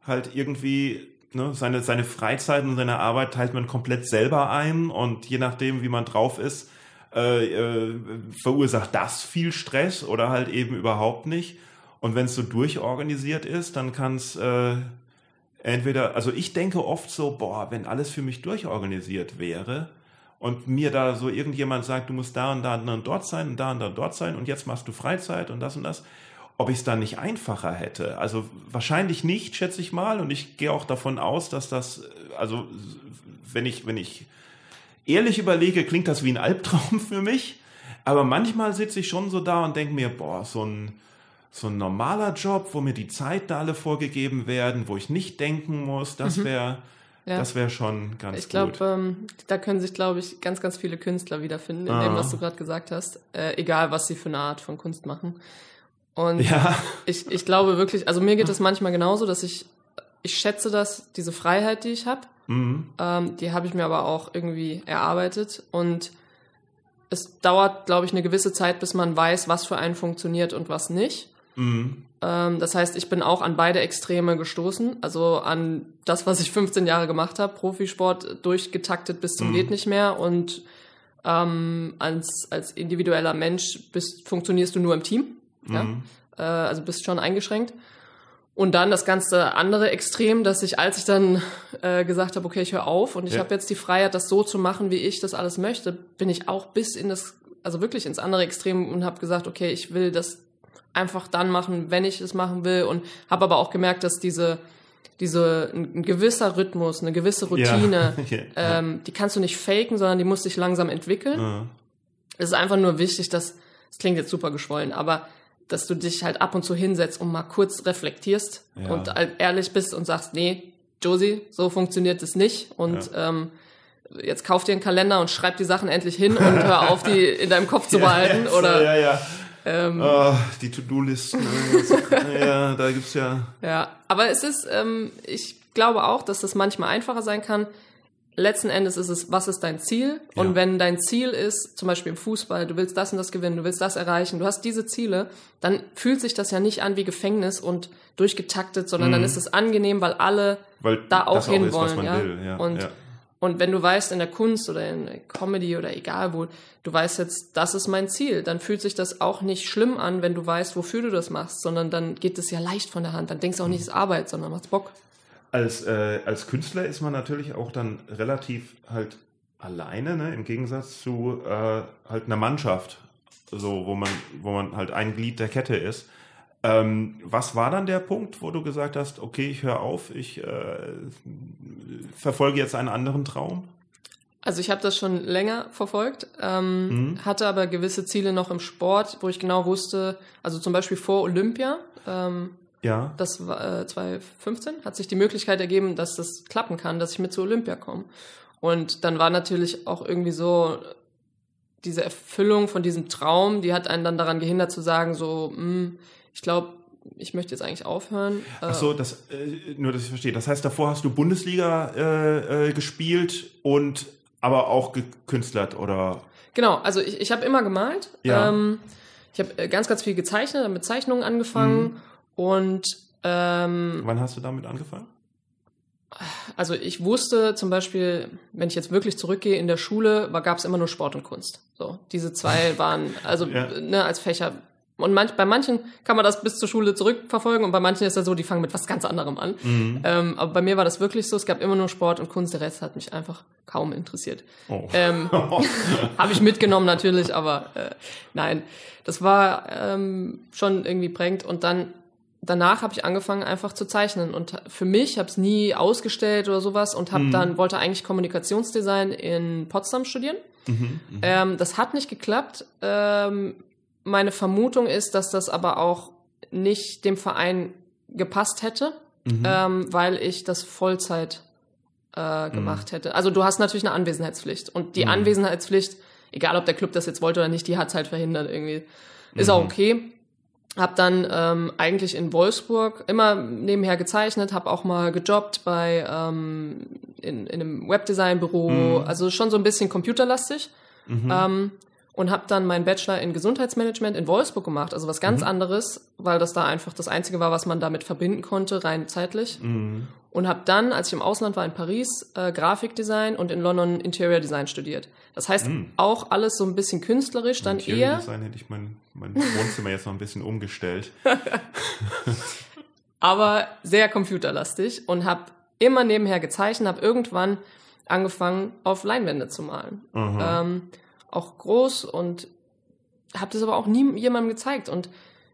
Speaker 1: halt irgendwie ne, seine, seine Freizeit und seine Arbeit teilt man komplett selber ein und je nachdem, wie man drauf ist, äh, äh, verursacht das viel Stress oder halt eben überhaupt nicht. Und wenn es so durchorganisiert ist, dann kann es äh, entweder, also ich denke oft so, boah, wenn alles für mich durchorganisiert wäre und mir da so irgendjemand sagt, du musst da und da und dort sein und da und da dort sein und jetzt machst du Freizeit und das und das, ob ich es dann nicht einfacher hätte. Also wahrscheinlich nicht, schätze ich mal. Und ich gehe auch davon aus, dass das, also wenn ich, wenn ich ehrlich überlege, klingt das wie ein Albtraum für mich. Aber manchmal sitze ich schon so da und denke mir, boah, so ein so ein normaler Job, wo mir die Zeit da alle vorgegeben werden, wo ich nicht denken muss, das wäre mhm. ja. das wäre schon ganz
Speaker 2: ich glaub, gut. Ich glaube, ähm, da können sich, glaube ich, ganz, ganz viele Künstler wiederfinden in ah. dem, was du gerade gesagt hast, äh, egal was sie für eine Art von Kunst machen. Und ja. ich, ich glaube wirklich, also mir geht es manchmal genauso, dass ich, ich schätze das, diese Freiheit, die ich habe, mhm. ähm, die habe ich mir aber auch irgendwie erarbeitet und es dauert, glaube ich, eine gewisse Zeit, bis man weiß, was für einen funktioniert und was nicht. Mhm. Ähm, das heißt, ich bin auch an beide Extreme gestoßen. Also an das, was ich 15 Jahre gemacht habe, Profisport durchgetaktet bis zum mhm. geht nicht mehr und ähm, als, als individueller Mensch bist, funktionierst du nur im Team. Mhm. Ja? Äh, also bist schon eingeschränkt. Und dann das ganze andere Extrem, dass ich, als ich dann äh, gesagt habe, okay, ich höre auf und ich ja. habe jetzt die Freiheit, das so zu machen, wie ich das alles möchte, bin ich auch bis in das, also wirklich ins andere Extrem und habe gesagt, okay, ich will das einfach dann machen, wenn ich es machen will und habe aber auch gemerkt, dass diese diese ein, gewisser Rhythmus, eine gewisse Routine, ja. ähm, die kannst du nicht faken, sondern die muss sich langsam entwickeln. Ja. Es ist einfach nur wichtig, dass das klingt jetzt super geschwollen, aber dass du dich halt ab und zu hinsetzt und mal kurz reflektierst ja. und ehrlich bist und sagst, nee, Josie, so funktioniert es nicht und ähm, jetzt kauf dir einen Kalender und schreib die Sachen endlich hin und hör auf, die in deinem Kopf zu behalten.
Speaker 1: ja,
Speaker 2: oder
Speaker 1: ja, ja. Ähm, oh, die To-Do-Listen. ja, da gibt's ja.
Speaker 2: Ja, aber es ist, ähm, ich glaube auch, dass das manchmal einfacher sein kann. Letzten Endes ist es, was ist dein Ziel? Und ja. wenn dein Ziel ist, zum Beispiel im Fußball, du willst das und das gewinnen, du willst das erreichen, du hast diese Ziele, dann fühlt sich das ja nicht an wie Gefängnis und durchgetaktet, sondern mhm. dann ist es angenehm, weil alle weil da auch hinwollen. Ja? ja? Und ja. Und wenn du weißt in der Kunst oder in Comedy oder egal wo, du weißt jetzt, das ist mein Ziel, dann fühlt sich das auch nicht schlimm an, wenn du weißt, wofür du das machst, sondern dann geht es ja leicht von der Hand. Dann denkst du auch nicht, es ist Arbeit, sondern macht's Bock.
Speaker 1: Als, äh, als Künstler ist man natürlich auch dann relativ halt alleine, ne? im Gegensatz zu äh, halt einer Mannschaft, so wo man, wo man halt ein Glied der Kette ist. Ähm, was war dann der Punkt, wo du gesagt hast, okay, ich höre auf, ich äh, verfolge jetzt einen anderen Traum?
Speaker 2: Also ich habe das schon länger verfolgt, ähm, mhm. hatte aber gewisse Ziele noch im Sport, wo ich genau wusste, also zum Beispiel vor Olympia, ähm, ja. das war äh, 2015, hat sich die Möglichkeit ergeben, dass das klappen kann, dass ich mit zu Olympia komme. Und dann war natürlich auch irgendwie so diese Erfüllung von diesem Traum, die hat einen dann daran gehindert zu sagen, so, mh, hm, ich glaube, ich möchte jetzt eigentlich aufhören.
Speaker 1: Ach so, das, äh, nur, dass ich verstehe. Das heißt, davor hast du Bundesliga äh, äh, gespielt und aber auch gekünstlert, oder?
Speaker 2: Genau, also ich, ich habe immer gemalt. Ja. Ähm, ich habe äh, ganz, ganz viel gezeichnet, mit Zeichnungen angefangen mhm. und ähm,
Speaker 1: Wann hast du damit angefangen?
Speaker 2: Also ich wusste zum Beispiel, wenn ich jetzt wirklich zurückgehe, in der Schule gab es immer nur Sport und Kunst. So, diese zwei waren, also ja. ne, als Fächer und manch, bei manchen kann man das bis zur Schule zurückverfolgen und bei manchen ist ja so, die fangen mit was ganz anderem an. Mhm. Ähm, aber bei mir war das wirklich so, es gab immer nur Sport und Kunst, der Rest hat mich einfach kaum interessiert. Oh. Ähm, Habe ich mitgenommen natürlich, aber äh, nein, das war ähm, schon irgendwie prägend. Und dann danach habe ich angefangen einfach zu zeichnen und für mich habe es nie ausgestellt oder sowas und habe mhm. dann wollte eigentlich Kommunikationsdesign in Potsdam studieren. Mhm, mh. ähm, das hat nicht geklappt. Ähm, meine Vermutung ist, dass das aber auch nicht dem Verein gepasst hätte, mhm. ähm, weil ich das Vollzeit äh, gemacht mhm. hätte. Also du hast natürlich eine Anwesenheitspflicht und die mhm. Anwesenheitspflicht, egal ob der Club das jetzt wollte oder nicht, die hat es halt verhindert irgendwie. Ist auch mhm. okay. Hab dann ähm, eigentlich in Wolfsburg immer nebenher gezeichnet, hab auch mal gejobbt bei ähm, in, in einem Webdesign-Büro, mhm. also schon so ein bisschen computerlastig. Mhm. Ähm, und habe dann meinen Bachelor in Gesundheitsmanagement in Wolfsburg gemacht, also was ganz mhm. anderes, weil das da einfach das Einzige war, was man damit verbinden konnte, rein zeitlich. Mhm. Und habe dann, als ich im Ausland war in Paris, äh, Grafikdesign und in London Interior Design studiert. Das heißt, mhm. auch alles so ein bisschen künstlerisch, dann Interior eher...
Speaker 1: Design hätte ich mein, mein Wohnzimmer jetzt noch ein bisschen umgestellt.
Speaker 2: Aber sehr computerlastig und habe immer nebenher gezeichnet, habe irgendwann angefangen, auf Leinwände zu malen. Ähm, auch groß und habe das aber auch nie jemandem gezeigt. Und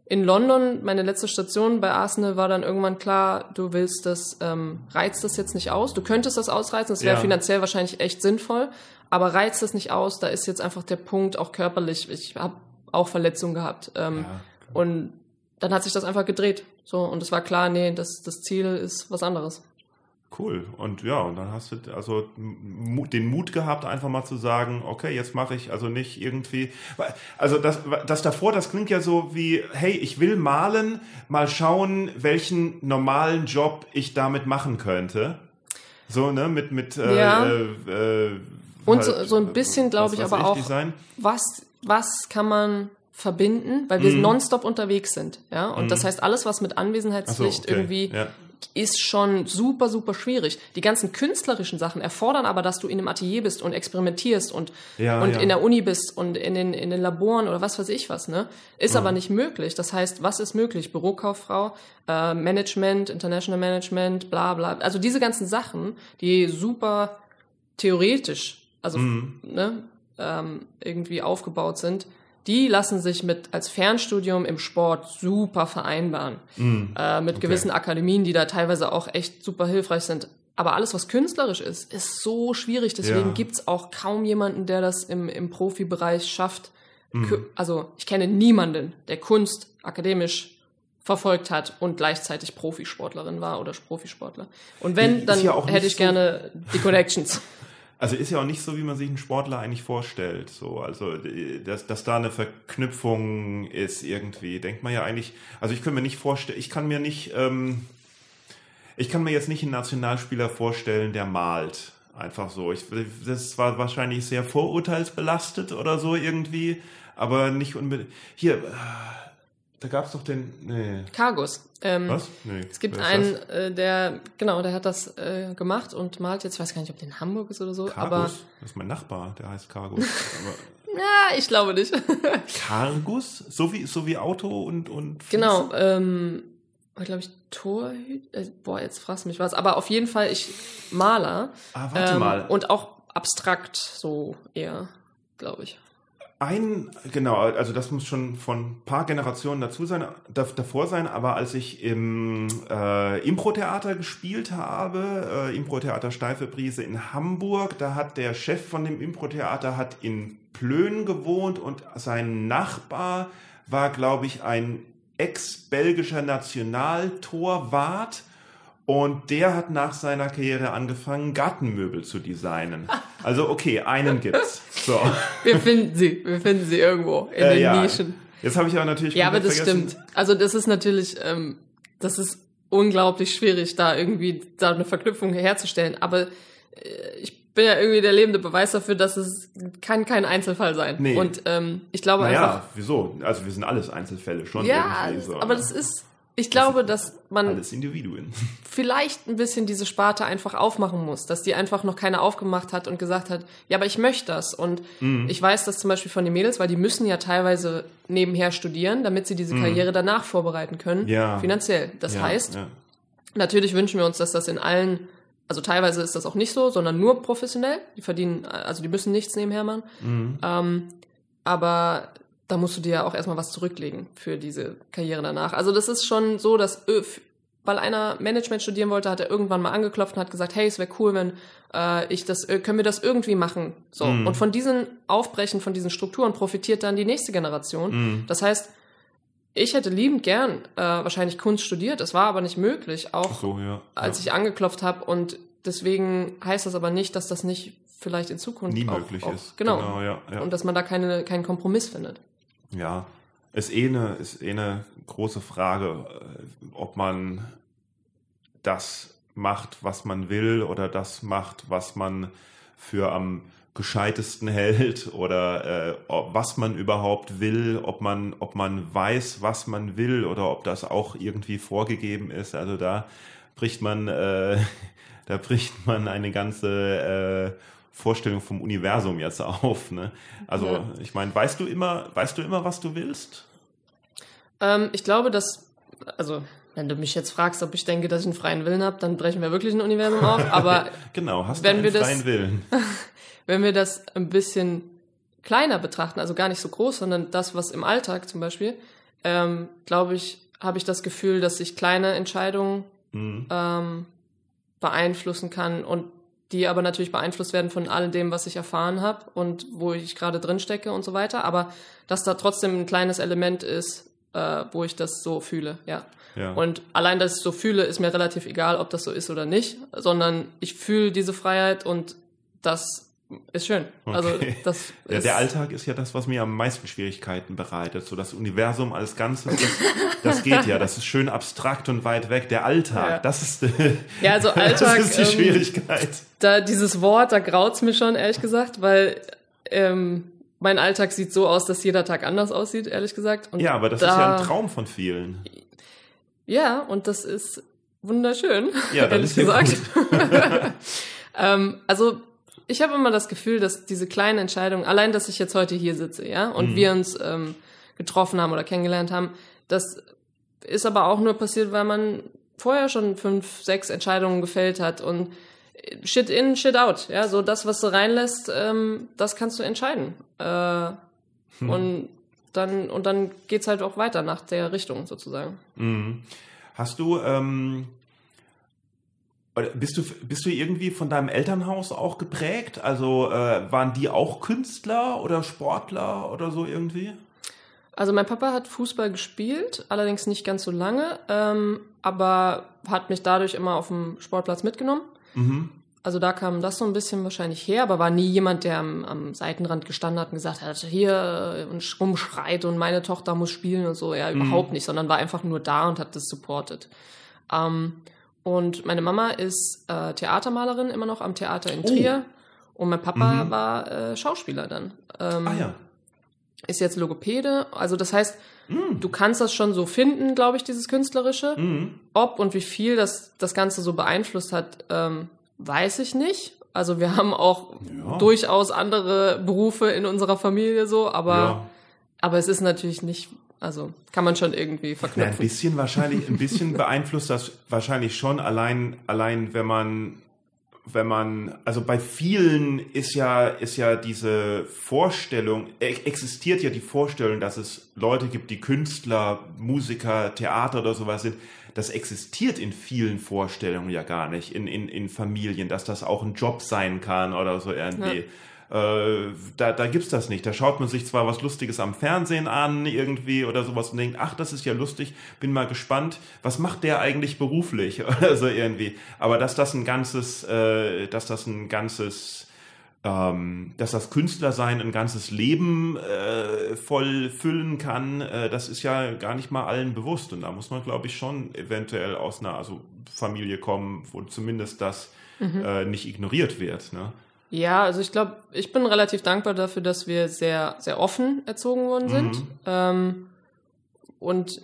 Speaker 2: in London, meine letzte Station bei Arsenal, war dann irgendwann klar, du willst das, ähm, reizt das jetzt nicht aus. Du könntest das ausreizen, das wäre ja. finanziell wahrscheinlich echt sinnvoll, aber reizt das nicht aus, da ist jetzt einfach der Punkt, auch körperlich, ich habe auch Verletzungen gehabt. Ähm, ja, und dann hat sich das einfach gedreht. So, und es war klar, nee, das, das Ziel ist was anderes.
Speaker 1: Cool. Und ja, und dann hast du also den Mut gehabt, einfach mal zu sagen, okay, jetzt mache ich also nicht irgendwie. Also das, das davor, das klingt ja so wie, hey, ich will malen, mal schauen, welchen normalen Job ich damit machen könnte. So, ne, mit, mit äh, ja. äh,
Speaker 2: äh, Und halt, so, so ein bisschen, glaube ich, aber ich auch, Design. was, was kann man verbinden, weil wir mm. nonstop unterwegs sind, ja. Und mm. das heißt, alles, was mit Anwesenheitspflicht so, okay. irgendwie ja ist schon super, super schwierig. Die ganzen künstlerischen Sachen erfordern aber, dass du in einem Atelier bist und experimentierst und, ja, und ja. in der Uni bist und in den, in den Laboren oder was weiß ich was, ne? Ist mhm. aber nicht möglich. Das heißt, was ist möglich? Bürokauffrau, äh, Management, International Management, bla, bla. Also diese ganzen Sachen, die super theoretisch, also, mhm. ne, ähm, irgendwie aufgebaut sind, die lassen sich mit als Fernstudium im Sport super vereinbaren.
Speaker 1: Mhm.
Speaker 2: Äh, mit gewissen Akademien, die da teilweise auch echt super hilfreich sind. Aber alles, was künstlerisch ist, ist so schwierig. Deswegen
Speaker 1: Ja.
Speaker 2: gibt's auch kaum jemanden, der das im, im Profibereich schafft. Kü- Also ich kenne niemanden, der Kunst akademisch verfolgt hat und gleichzeitig Profisportlerin war oder Profisportler. Und wenn, dann
Speaker 1: ja
Speaker 2: hätte ich
Speaker 1: so-
Speaker 2: gerne die Connections.
Speaker 1: Also ist ja auch nicht so, wie man sich einen Sportler eigentlich vorstellt. So, also dass, dass da eine Verknüpfung ist irgendwie, denkt man ja eigentlich. Also ich kann mir nicht vorstellen, ich kann mir nicht, ähm, ich kann mir jetzt nicht einen Nationalspieler vorstellen, der malt. Einfach so. Ich, das war wahrscheinlich sehr vorurteilsbelastet oder so irgendwie, aber nicht unbedingt. Hier, äh, da gab es doch den. Nee.
Speaker 2: Cargus. Ähm,
Speaker 1: Was? Nee.
Speaker 2: Es gibt einen, äh, der, genau, der hat das äh, gemacht und malt jetzt, ich weiß gar nicht, ob der in Hamburg ist oder so, aber
Speaker 1: Cargus? Das ist mein Nachbar, der heißt Cargus. aber
Speaker 2: ja, ich glaube nicht.
Speaker 1: Cargus? So wie, so wie Auto und, und
Speaker 2: genau, ähm, glaube ich, Torhüt, äh, boah, jetzt fragst mich was, aber auf jeden Fall ich Maler.
Speaker 1: Ah, warte
Speaker 2: ähm,
Speaker 1: mal.
Speaker 2: Und auch abstrakt so eher, glaube ich.
Speaker 1: Ein, genau, also das muss schon von paar Generationen dazu sein, da, davor sein, aber als ich im äh, Impro-Theater gespielt habe, äh, Impro-Theater Steife Brise in Hamburg, da hat der Chef von dem Impro-Theater hat in Plön gewohnt und sein Nachbar war, glaube ich, ein ex-belgischer Nationaltorwart und der hat nach seiner Karriere angefangen, Gartenmöbel zu designen. Also okay, einen gibt's. So.
Speaker 2: Wir finden sie, wir finden sie irgendwo in
Speaker 1: Äh,
Speaker 2: den
Speaker 1: ja.
Speaker 2: Nischen.
Speaker 1: Jetzt habe ich aber natürlich
Speaker 2: Ja, aber das
Speaker 1: vergessen.
Speaker 2: stimmt. Also das ist natürlich, ähm, das ist unglaublich schwierig, da irgendwie da eine Verknüpfung herzustellen. Aber äh, ich bin ja irgendwie der lebende Beweis dafür, dass es kann kein Einzelfall sein.
Speaker 1: Nee.
Speaker 2: Und ähm, ich glaube einfach,
Speaker 1: Naja, wieso? Also wir sind alles Einzelfälle schon
Speaker 2: ja,
Speaker 1: irgendwie so.
Speaker 2: aber das ist, ich glaube, dass man
Speaker 1: alles Individuen.
Speaker 2: vielleicht ein bisschen diese Sparte einfach aufmachen muss, dass die einfach noch keiner aufgemacht hat und gesagt hat, ja, aber ich möchte das. Und
Speaker 1: Mhm.
Speaker 2: ich weiß das zum Beispiel von den Mädels, weil die müssen ja teilweise nebenher studieren, damit sie diese Karriere danach vorbereiten können,
Speaker 1: Mhm. Ja.
Speaker 2: finanziell. Das
Speaker 1: Ja,
Speaker 2: heißt,
Speaker 1: ja.
Speaker 2: natürlich wünschen wir uns, dass das in allen, also teilweise ist das auch nicht so, sondern nur professionell. Die verdienen, also die müssen nichts nebenher machen.
Speaker 1: Mhm.
Speaker 2: Ähm, aber da musst du dir ja auch erstmal was zurücklegen für diese Karriere danach. Also das ist schon so, dass f- weil einer Management studieren wollte, hat er irgendwann mal angeklopft und hat gesagt, hey, es wäre cool, wenn äh, ich das, äh, können wir das irgendwie machen? So.
Speaker 1: Mhm.
Speaker 2: Und von diesen Aufbrechen, von diesen Strukturen profitiert dann die nächste Generation.
Speaker 1: Mhm.
Speaker 2: Das heißt, ich hätte liebend gern äh, wahrscheinlich Kunst studiert, es war aber nicht möglich, auch
Speaker 1: so, ja.
Speaker 2: als
Speaker 1: ja.
Speaker 2: ich angeklopft habe. Und deswegen heißt das aber nicht, dass das nicht vielleicht in Zukunft
Speaker 1: nie
Speaker 2: auch,
Speaker 1: möglich
Speaker 2: auch,
Speaker 1: ist.
Speaker 2: Genau.
Speaker 1: ja, ja.
Speaker 2: Und dass man da keine, keinen Kompromiss findet.
Speaker 1: Ja, ist eh eine, ist eh eine große Frage, äh, ob man das macht, was man will oder das macht, was man für am gescheitesten hält oder äh, ob, was man überhaupt will, ob man, ob man weiß, was man will oder ob das auch irgendwie vorgegeben ist. Also da bricht man, äh, da bricht man eine ganze äh, Vorstellung vom Universum jetzt auf. Ne? Also
Speaker 2: Ja.
Speaker 1: ich meine, weißt du immer, weißt du immer, was du willst?
Speaker 2: Ähm, ich glaube, dass, also, wenn du mich jetzt fragst, ob ich denke, dass ich einen freien Willen habe, dann brechen wir wirklich ein Universum auf. Aber
Speaker 1: Genau, hast
Speaker 2: Wenn
Speaker 1: du
Speaker 2: wir
Speaker 1: einen
Speaker 2: das-
Speaker 1: freien Willen?
Speaker 2: wenn wir das ein bisschen kleiner betrachten, also gar nicht so groß, sondern das, was im Alltag zum Beispiel, ähm, glaube ich, habe ich das Gefühl, dass ich kleine Entscheidungen
Speaker 1: Mhm.
Speaker 2: ähm, beeinflussen kann und die aber natürlich beeinflusst werden von all dem, was ich erfahren habe und wo ich gerade drin stecke und so weiter. Aber dass da trotzdem ein kleines Element ist, äh, wo ich das so fühle, ja.
Speaker 1: Ja.
Speaker 2: Und allein, dass ich so fühle, ist mir relativ egal, ob das so ist oder nicht, sondern ich fühle diese Freiheit und das ist schön. Also
Speaker 1: Okay.
Speaker 2: das
Speaker 1: ja, der Alltag ist ja das, was mir am meisten Schwierigkeiten bereitet. So das Universum als Ganzes, das, das geht ja. Das ist schön abstrakt und weit weg. Der Alltag,
Speaker 2: Ja.
Speaker 1: das ist,
Speaker 2: Ja, also
Speaker 1: das
Speaker 2: Alltag,
Speaker 1: ist die
Speaker 2: ähm,
Speaker 1: Schwierigkeit.
Speaker 2: da dieses Wort, da graut's mir schon, ehrlich gesagt, weil ähm, mein Alltag sieht so aus, dass jeder Tag anders aussieht, ehrlich gesagt. Und
Speaker 1: Ja, aber das
Speaker 2: da,
Speaker 1: ist ja ein Traum von vielen.
Speaker 2: Ja, und das ist wunderschön,
Speaker 1: Ja,
Speaker 2: ehrlich gesagt. ähm, also ich habe immer das Gefühl, dass diese kleinen Entscheidungen, allein, dass ich jetzt heute hier sitze, ja, und
Speaker 1: Mhm.
Speaker 2: wir uns ähm, getroffen haben oder kennengelernt haben, das ist aber auch nur passiert, weil man vorher schon fünf, sechs Entscheidungen gefällt hat und Shit in, Shit out, ja, so das, was du reinlässt, ähm, das kannst du entscheiden. Äh,
Speaker 1: Hm.
Speaker 2: Und dann, und dann geht's halt auch weiter nach der Richtung sozusagen.
Speaker 1: Mhm. Hast du, ähm, bist du, bist du irgendwie von deinem Elternhaus auch geprägt? Also äh, waren die auch Künstler oder Sportler oder so irgendwie?
Speaker 2: Also mein Papa hat Fußball gespielt, allerdings nicht ganz so lange, ähm, aber hat mich dadurch immer auf dem Sportplatz mitgenommen. Mhm. Also da kam das so ein bisschen wahrscheinlich her, aber war nie jemand, der am, am Seitenrand gestanden hat und gesagt hat, hier äh, und rumschreit und meine Tochter muss spielen und so. Ja, mhm. überhaupt nicht, sondern war einfach nur da und hat das supportet. Ähm, und meine Mama ist äh, Theatermalerin immer noch am Theater in Trier. Oh. Und mein Papa mhm. war äh, Schauspieler dann. Ähm, ah ja. Ist jetzt Logopäde. Also das heißt, mhm. du kannst das schon so finden, glaube ich, dieses Künstlerische. Mhm. Ob und wie viel das das Ganze so beeinflusst hat, ähm, Weiß ich nicht. Also wir haben auch ja. durchaus andere Berufe in unserer Familie so, aber, ja. aber es ist natürlich nicht, also kann man schon irgendwie verknüpfen. Ja,
Speaker 1: ein bisschen wahrscheinlich, ein bisschen beeinflusst das wahrscheinlich schon, allein, allein wenn man, wenn man, also bei vielen ist ja, ist ja diese Vorstellung, existiert ja die Vorstellung, dass es Leute gibt, die Künstler, Musiker, Theater oder sowas sind, das existiert in vielen Vorstellungen ja gar nicht, in, in, in Familien, dass das auch ein Job sein kann oder so irgendwie. Ja. Äh, da, da gibt's das nicht. Da schaut man sich zwar was Lustiges am Fernsehen an, irgendwie oder sowas und denkt, ach, das ist ja lustig, bin mal gespannt, was macht der eigentlich beruflich oder so irgendwie. Aber dass das ein ganzes, äh, dass das ein ganzes ähm, dass das Künstlersein ein ganzes Leben äh, voll füllen kann, äh, das ist ja gar nicht mal allen bewusst. Und da muss man, glaube ich, schon eventuell aus einer also Familie kommen, wo zumindest das mhm. äh, nicht ignoriert wird. Ne?
Speaker 2: Ja, also ich glaube, ich bin relativ dankbar dafür, dass wir sehr, sehr offen erzogen worden sind. Mhm. Ähm, und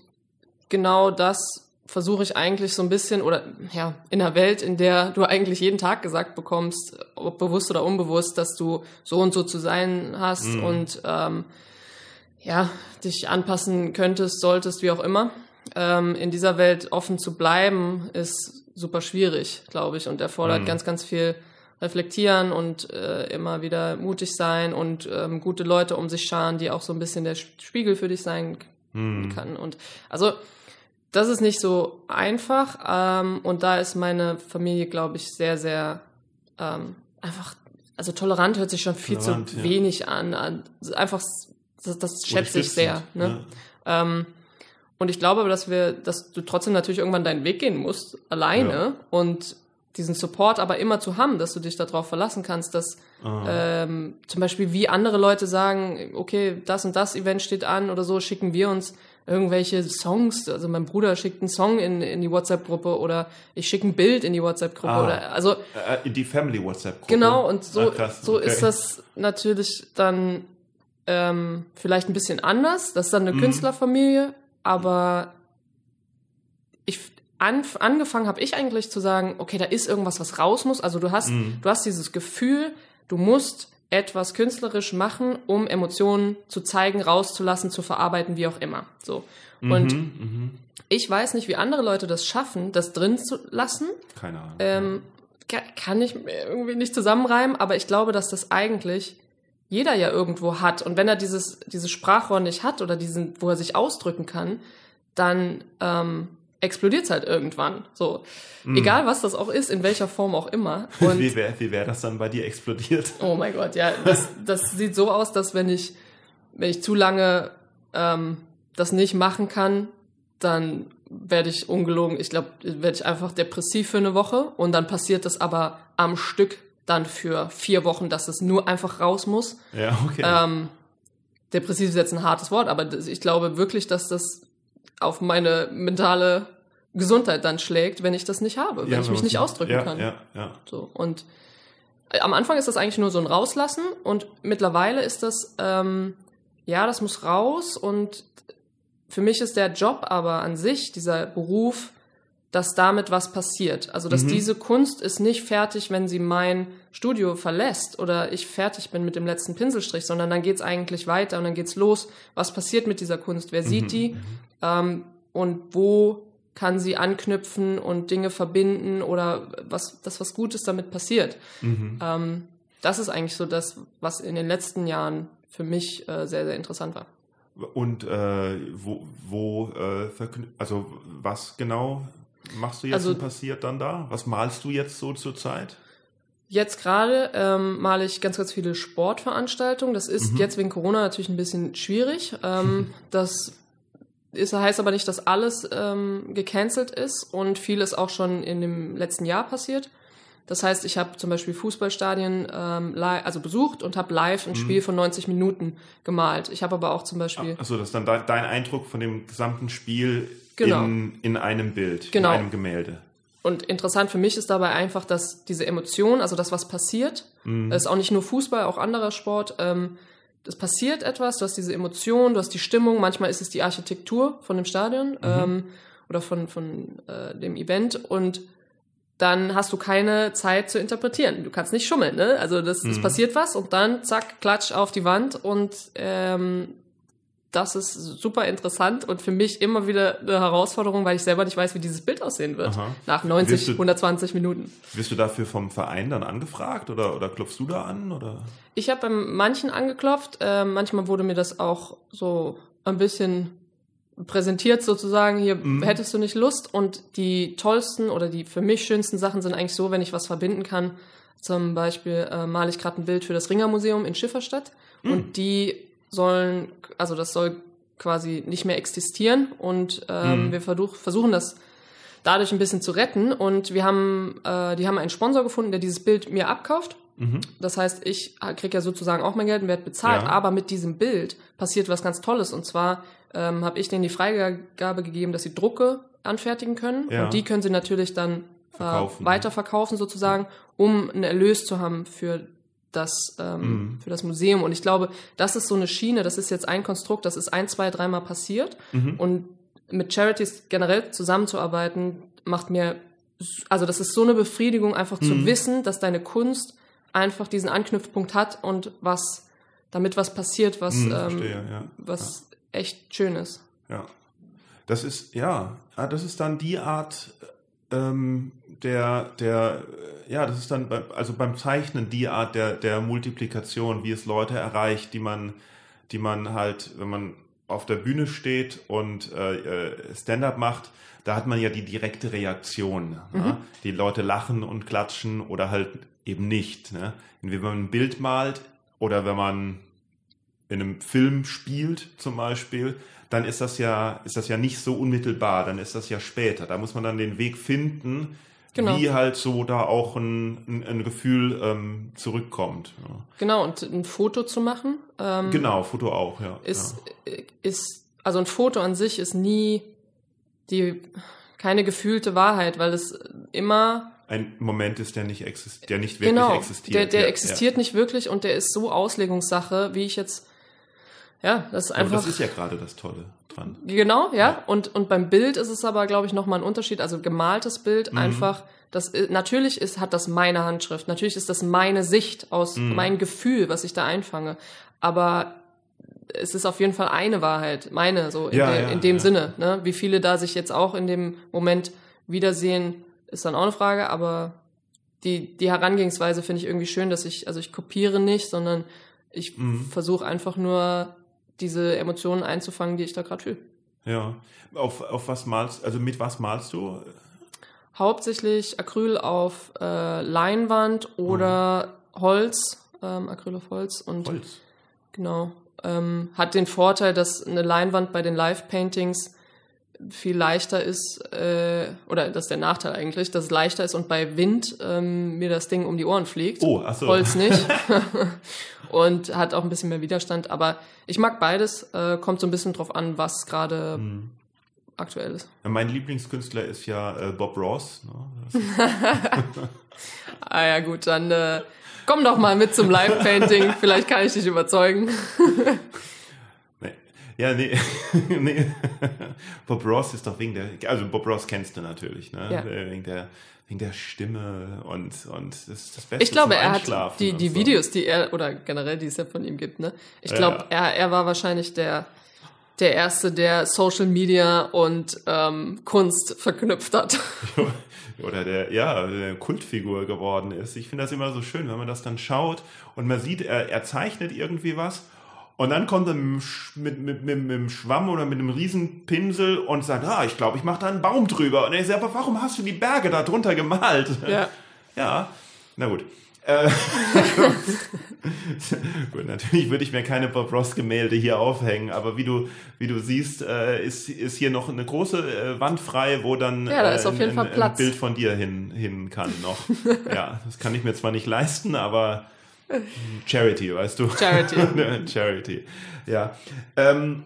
Speaker 2: genau das versuche ich eigentlich so ein bisschen, oder ja, in einer Welt, in der du eigentlich jeden Tag gesagt bekommst, ob bewusst oder unbewusst, dass du so und so zu sein hast mhm. und ähm, ja, dich anpassen könntest, solltest, wie auch immer. Ähm, in dieser Welt offen zu bleiben, ist super schwierig, glaube ich, und erfordert mhm. ganz, ganz viel reflektieren und äh, immer wieder mutig sein und ähm, gute Leute um sich scharen, die auch so ein bisschen der Spiegel für dich sein mhm. kann. Und also das ist nicht so einfach ähm, und da ist meine Familie, glaube ich, sehr, sehr ähm, einfach, also tolerant hört sich schon viel tolerant, zu ja. wenig an. Einfach, das, das schätze ich sehr. Ne? Ja. Ähm, und ich glaube aber, dass wir, dass du trotzdem natürlich irgendwann deinen Weg gehen musst, alleine ja. und diesen Support aber immer zu haben, dass du dich darauf verlassen kannst, dass ähm, zum Beispiel wie andere Leute sagen, okay, das und das Event steht an oder so, schicken wir uns irgendwelche Songs, also mein Bruder schickt einen Song in, in die WhatsApp-Gruppe oder ich schicke ein Bild in die WhatsApp-Gruppe ah, oder also
Speaker 1: äh, in die Family WhatsApp-Gruppe.
Speaker 2: Genau und so ah, krass, so okay. ist das natürlich dann ähm, vielleicht ein bisschen anders. Das ist dann eine mhm. Künstlerfamilie, aber ich an, angefangen habe ich eigentlich zu sagen, okay, da ist irgendwas, was raus muss. Also du hast mhm. du hast dieses Gefühl, du musst etwas künstlerisch machen, um Emotionen zu zeigen, rauszulassen, zu verarbeiten, wie auch immer. So. Und mhm, mhm. ich weiß nicht, wie andere Leute das schaffen, das drin zu lassen.
Speaker 1: Keine Ahnung.
Speaker 2: Ähm, kann ich irgendwie nicht zusammenreimen, aber ich glaube, dass das eigentlich jeder ja irgendwo hat. Und wenn er dieses, dieses Sprachrohr nicht hat oder diesen, wo er sich ausdrücken kann, dann ähm, explodiert es halt irgendwann. So. Mm. Egal was das auch ist, in welcher Form auch immer.
Speaker 1: Und wie wäre wie wär das dann bei dir explodiert?
Speaker 2: Oh mein Gott, ja. Das, das sieht so aus, dass wenn ich, wenn ich zu lange ähm, das nicht machen kann, dann werde ich ungelogen, ich glaube, werde ich einfach depressiv für eine Woche und dann passiert das aber am Stück dann für vier Wochen, dass es nur einfach raus muss.
Speaker 1: Ja, okay.
Speaker 2: Ähm, depressiv ist jetzt ein hartes Wort, aber ich glaube wirklich, dass das auf meine mentale Gesundheit dann schlägt, wenn ich das nicht habe, wenn ja, ich mich nicht ausdrücken
Speaker 1: ja,
Speaker 2: kann.
Speaker 1: Ja, ja.
Speaker 2: So und äh, am Anfang ist das eigentlich nur so ein Rauslassen und mittlerweile ist das ähm, ja, das muss raus und für mich ist der Job aber an sich, dieser Beruf, dass damit was passiert. Also, dass mhm. diese Kunst ist nicht fertig, wenn sie mein Studio verlässt oder ich fertig bin mit dem letzten Pinselstrich, sondern dann geht's eigentlich weiter und dann geht's los. Was passiert mit dieser Kunst? Wer sieht mhm. die? Mhm. Ähm, und wo kann sie anknüpfen und Dinge verbinden oder was, das was Gutes damit passiert? Mhm. Ähm, das ist eigentlich so das, was in den letzten Jahren für mich äh, sehr, sehr interessant war.
Speaker 1: Und äh, wo, wo äh, also was genau machst du jetzt also, und passiert dann da? Was malst du jetzt so zur Zeit?
Speaker 2: Jetzt gerade ähm, male ich ganz, ganz viele Sportveranstaltungen. Das ist mhm. jetzt wegen Corona natürlich ein bisschen schwierig. Ähm, das ist, heißt aber nicht, dass alles ähm, gecancelt ist und vieles auch schon in dem letzten Jahr passiert. Das heißt, ich habe zum Beispiel Fußballstadien ähm, also besucht und habe live ein mhm. Spiel von 90 Minuten gemalt. Ich habe aber auch zum Beispiel.
Speaker 1: Achso, das ist dann dein Eindruck von dem gesamten Spiel genau. in, in einem Bild, genau. in einem Gemälde.
Speaker 2: Und interessant für mich ist dabei einfach, dass diese Emotion, also das, was passiert, mhm. ist auch nicht nur Fußball, auch anderer Sport, ähm, es passiert etwas, du hast diese Emotion, du hast die Stimmung, manchmal ist es die Architektur von dem Stadion mhm. ähm, oder von, von äh, dem Event und dann hast du keine Zeit zu interpretieren. Du kannst nicht schummeln, ne? Also das, mhm. passiert was und dann zack, klatsch auf die Wand und ähm, das ist super interessant und für mich immer wieder eine Herausforderung, weil ich selber nicht weiß, wie dieses Bild aussehen wird. Aha. Nach 90, du, 120 Minuten.
Speaker 1: Wirst du dafür vom Verein dann angefragt oder, oder klopfst du da an? Oder?
Speaker 2: Ich habe bei manchen angeklopft. Äh, manchmal wurde mir das auch so ein bisschen präsentiert sozusagen, hier mhm. hättest du nicht Lust. Und die tollsten oder die für mich schönsten Sachen sind eigentlich so, wenn ich was verbinden kann. Zum Beispiel äh, male ich gerade ein Bild für das Ringermuseum in Schifferstadt. Mhm. Und die sollen, also das soll quasi nicht mehr existieren und ähm, mhm. wir versuch, versuchen das dadurch ein bisschen zu retten und wir haben, äh, die haben einen Sponsor gefunden, der dieses Bild mir abkauft. Mhm. Das heißt, ich kriege ja sozusagen auch mein Geld und werde bezahlt, ja. aber mit diesem Bild passiert was ganz Tolles und zwar ähm, habe ich denen die Freigabe gegeben, dass sie Drucke anfertigen können ja. und die können sie natürlich dann äh, verkaufen. weiterverkaufen sozusagen, um einen Erlös zu haben für das ähm, mhm. für das Museum. Und ich glaube, das ist so eine Schiene, das ist jetzt ein Konstrukt, das ist ein, zwei, dreimal passiert. Mhm. Und mit Charities generell zusammenzuarbeiten, macht mir, also das ist so eine Befriedigung, einfach mhm. zu wissen, dass deine Kunst einfach diesen Anknüpfpunkt hat und was damit was passiert, was, mhm, ähm, verstehe, ja. was ja. echt schön ist.
Speaker 1: Ja. Das ist, ja, ah, das ist dann die Art ähm, der, der, ja, das ist dann, bei, also beim Zeichnen die Art der, der Multiplikation, wie es Leute erreicht, die man, die man halt, wenn man auf der Bühne steht und äh, Stand-up macht, da hat man ja die direkte Reaktion. Ne? Mhm. Ne? Die Leute lachen und klatschen oder halt eben nicht. Ne? Wenn man ein Bild malt oder wenn man in einem Film spielt zum Beispiel, dann ist das ja, ist das ja nicht so unmittelbar, dann ist das ja später. Da muss man dann den Weg finden, genau. wie halt so da auch ein, ein, ein Gefühl ähm, zurückkommt. Ja.
Speaker 2: Genau, und ein Foto zu machen.
Speaker 1: Ähm, genau, Foto auch, ja.
Speaker 2: Ist,
Speaker 1: ja.
Speaker 2: ist, also ein Foto an sich ist nie die, keine gefühlte Wahrheit, weil es immer
Speaker 1: ein Moment ist, der nicht, exist der nicht wirklich
Speaker 2: genau,
Speaker 1: existiert.
Speaker 2: Der, der ja, existiert nicht wirklich und der ist so Auslegungssache, wie ich jetzt ja, das ist einfach.
Speaker 1: Aber das ist ja gerade das Tolle dran.
Speaker 2: Genau, ja. ja. Und, und beim Bild ist es aber, glaube ich, nochmal ein Unterschied. Also gemaltes Bild mhm. einfach, das, natürlich ist, hat das meine Handschrift. Natürlich ist das meine Sicht aus mhm. mein Gefühl, was ich da einfange. Aber es ist auf jeden Fall eine Wahrheit, meine, so in, ja, der, ja, in dem Sinne. Ne? Wie viele da sich jetzt auch in dem Moment wiedersehen, ist dann auch eine Frage, aber die, die Herangehensweise finde ich irgendwie schön, dass ich, also ich kopiere nicht, sondern ich mhm. versuche einfach nur diese Emotionen einzufangen, die ich da gerade fühle.
Speaker 1: Ja. Auf, auf was malst, also mit was malst du?
Speaker 2: Hauptsächlich Acryl auf äh, Leinwand oder mhm. Holz, ähm, Acryl auf Holz und
Speaker 1: Holz.
Speaker 2: genau. Ähm, hat den Vorteil, dass eine Leinwand bei den Live-Paintings viel leichter ist, äh, oder das ist der Nachteil eigentlich, dass es leichter ist und bei Wind ähm, mir das Ding um die Ohren fliegt.
Speaker 1: Oh, ach so.
Speaker 2: Holz nicht. und hat auch ein bisschen mehr Widerstand. Aber ich mag beides, äh, kommt so ein bisschen drauf an, was gerade hm. aktuell ist.
Speaker 1: Mein Lieblingskünstler ist ja äh, Bob Ross.
Speaker 2: Ne? ah ja, gut, dann äh, komm doch mal mit zum Live-Painting, vielleicht kann ich dich überzeugen.
Speaker 1: Ja, nee, nee. Bob Ross ist doch wegen der, also Bob Ross kennst du natürlich, ne? Ja. Wegen der, wegen der Stimme und, und das ist das Beste.
Speaker 2: Ich glaube, er hat die, die so. Videos, die er, oder generell, die es ja von ihm gibt, ne? Ich glaube, ja. er, er war wahrscheinlich der, der Erste, der Social Media und ähm, Kunst verknüpft hat.
Speaker 1: Oder der, ja, der Kultfigur geworden ist. Ich finde das immer so schön, wenn man das dann schaut und man sieht, er, er zeichnet irgendwie was Und dann kommt er mit, mit, mit, mit, einem Schwamm oder mit einem Riesenpinsel und sagt, ah, ich glaube, ich mache da einen Baum drüber. Und er sagt, aber warum hast du die Berge da drunter gemalt?
Speaker 2: Ja.
Speaker 1: Ja, na gut. Äh, gut, natürlich würde ich mir keine Bob Ross Gemälde hier aufhängen, aber wie du, wie du siehst, äh, ist, ist hier noch eine große äh, Wand frei, wo dann
Speaker 2: Ja, da ist
Speaker 1: äh,
Speaker 2: auf jeden
Speaker 1: ein,
Speaker 2: Fall
Speaker 1: ein,
Speaker 2: Platz.
Speaker 1: ein Bild von dir hin, hin kann noch. ja, das kann ich mir zwar nicht leisten, aber Charity, weißt du?
Speaker 2: Charity.
Speaker 1: Charity, ja. Ähm,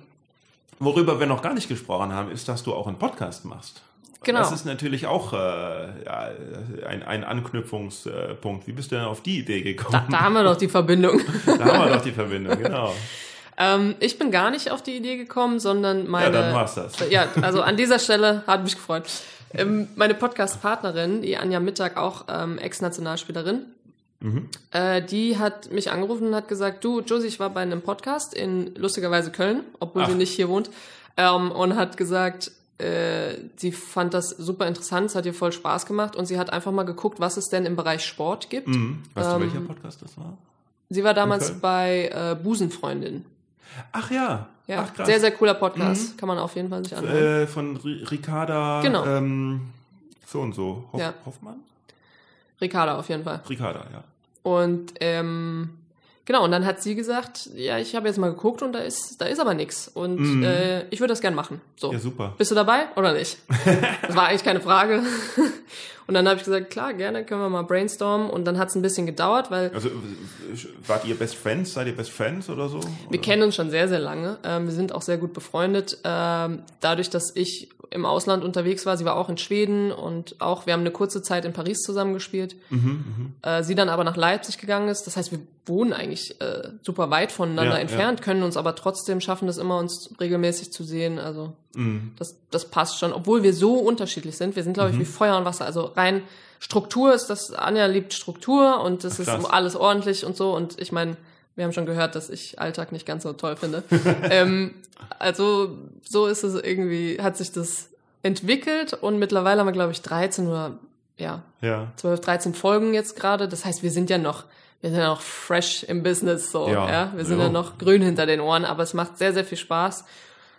Speaker 1: worüber wir noch gar nicht gesprochen haben, ist, dass du auch einen Podcast machst.
Speaker 2: Genau.
Speaker 1: Das ist natürlich auch äh, ja, ein, ein Anknüpfungspunkt. Wie bist du denn auf die Idee gekommen?
Speaker 2: Da, da haben wir doch die Verbindung.
Speaker 1: Da haben wir doch die Verbindung, genau.
Speaker 2: ähm, ich bin gar nicht auf die Idee gekommen, sondern meine.
Speaker 1: Ja, dann war's das.
Speaker 2: Ja, also an dieser Stelle hat mich gefreut. Ähm, meine Podcast-Partnerin, die Anja Mittag, auch ähm, Ex-Nationalspielerin,
Speaker 1: Mhm.
Speaker 2: äh, die hat mich angerufen und hat gesagt, du, Josie, ich war bei einem Podcast in lustigerweise Köln, obwohl
Speaker 1: Ach.
Speaker 2: sie nicht hier wohnt, ähm, und hat gesagt, äh, sie fand das super interessant, es hat ihr voll Spaß gemacht und sie hat einfach mal geguckt, was es denn im Bereich Sport gibt.
Speaker 1: Mhm. Weißt du,
Speaker 2: Ähm,
Speaker 1: welcher Podcast das war?
Speaker 2: Sie war damals bei äh, Busenfreundin.
Speaker 1: Ach ja.
Speaker 2: Ja,
Speaker 1: Ach,
Speaker 2: sehr, sehr cooler Podcast. Kann man auf jeden Fall sich anhören.
Speaker 1: Äh, von R Ricarda
Speaker 2: Genau.
Speaker 1: ähm, so und so. Hoff
Speaker 2: Ja.
Speaker 1: Hoffmann?
Speaker 2: Ricarda auf jeden Fall.
Speaker 1: Ricarda, ja.
Speaker 2: Und ähm, genau, und dann hat sie gesagt, ja, ich habe jetzt mal geguckt und da ist, da ist aber nix. Und
Speaker 1: Mhm.
Speaker 2: äh, ich würde das gern machen. So.
Speaker 1: Ja, super.
Speaker 2: Bist du dabei oder nicht? Das war eigentlich keine Frage. Und dann habe ich gesagt, klar, gerne, können wir mal brainstormen. Und dann hat es ein bisschen gedauert, weil
Speaker 1: Also, wart ihr Best Friends? Seid ihr Best Friends oder so?
Speaker 2: wir
Speaker 1: oder?
Speaker 2: kennen uns schon sehr, sehr lange. Ähm, wir sind auch sehr gut befreundet. Ähm, dadurch, dass ich im Ausland unterwegs war, sie war auch in Schweden und auch, wir haben eine kurze Zeit in Paris zusammengespielt.
Speaker 1: Mhm,
Speaker 2: Äh, sie dann aber nach Leipzig gegangen ist. Das heißt, wir wohnen eigentlich äh, super weit voneinander
Speaker 1: Ja,
Speaker 2: entfernt, können uns aber trotzdem schaffen es immer, uns regelmäßig zu sehen. Also
Speaker 1: mhm.
Speaker 2: das, das passt schon, obwohl wir so unterschiedlich sind. Wir sind, glaube ich, wie Feuer und Wasser. Also rein Struktur ist das, Anja liebt Struktur und das
Speaker 1: Ach,
Speaker 2: ist alles ordentlich und so. Und ich meine, wir haben schon gehört, dass ich Alltag nicht ganz so toll finde. ähm, also so ist es irgendwie, hat sich das entwickelt und mittlerweile haben wir, glaube ich, 13 oder ja,
Speaker 1: Ja.
Speaker 2: 12, 13 Folgen jetzt gerade. Das heißt, wir sind ja noch, wir sind ja noch fresh im Business, so,
Speaker 1: Ja,
Speaker 2: ja. Wir sind
Speaker 1: ja.
Speaker 2: ja noch grün hinter den Ohren, aber es macht sehr, sehr viel Spaß.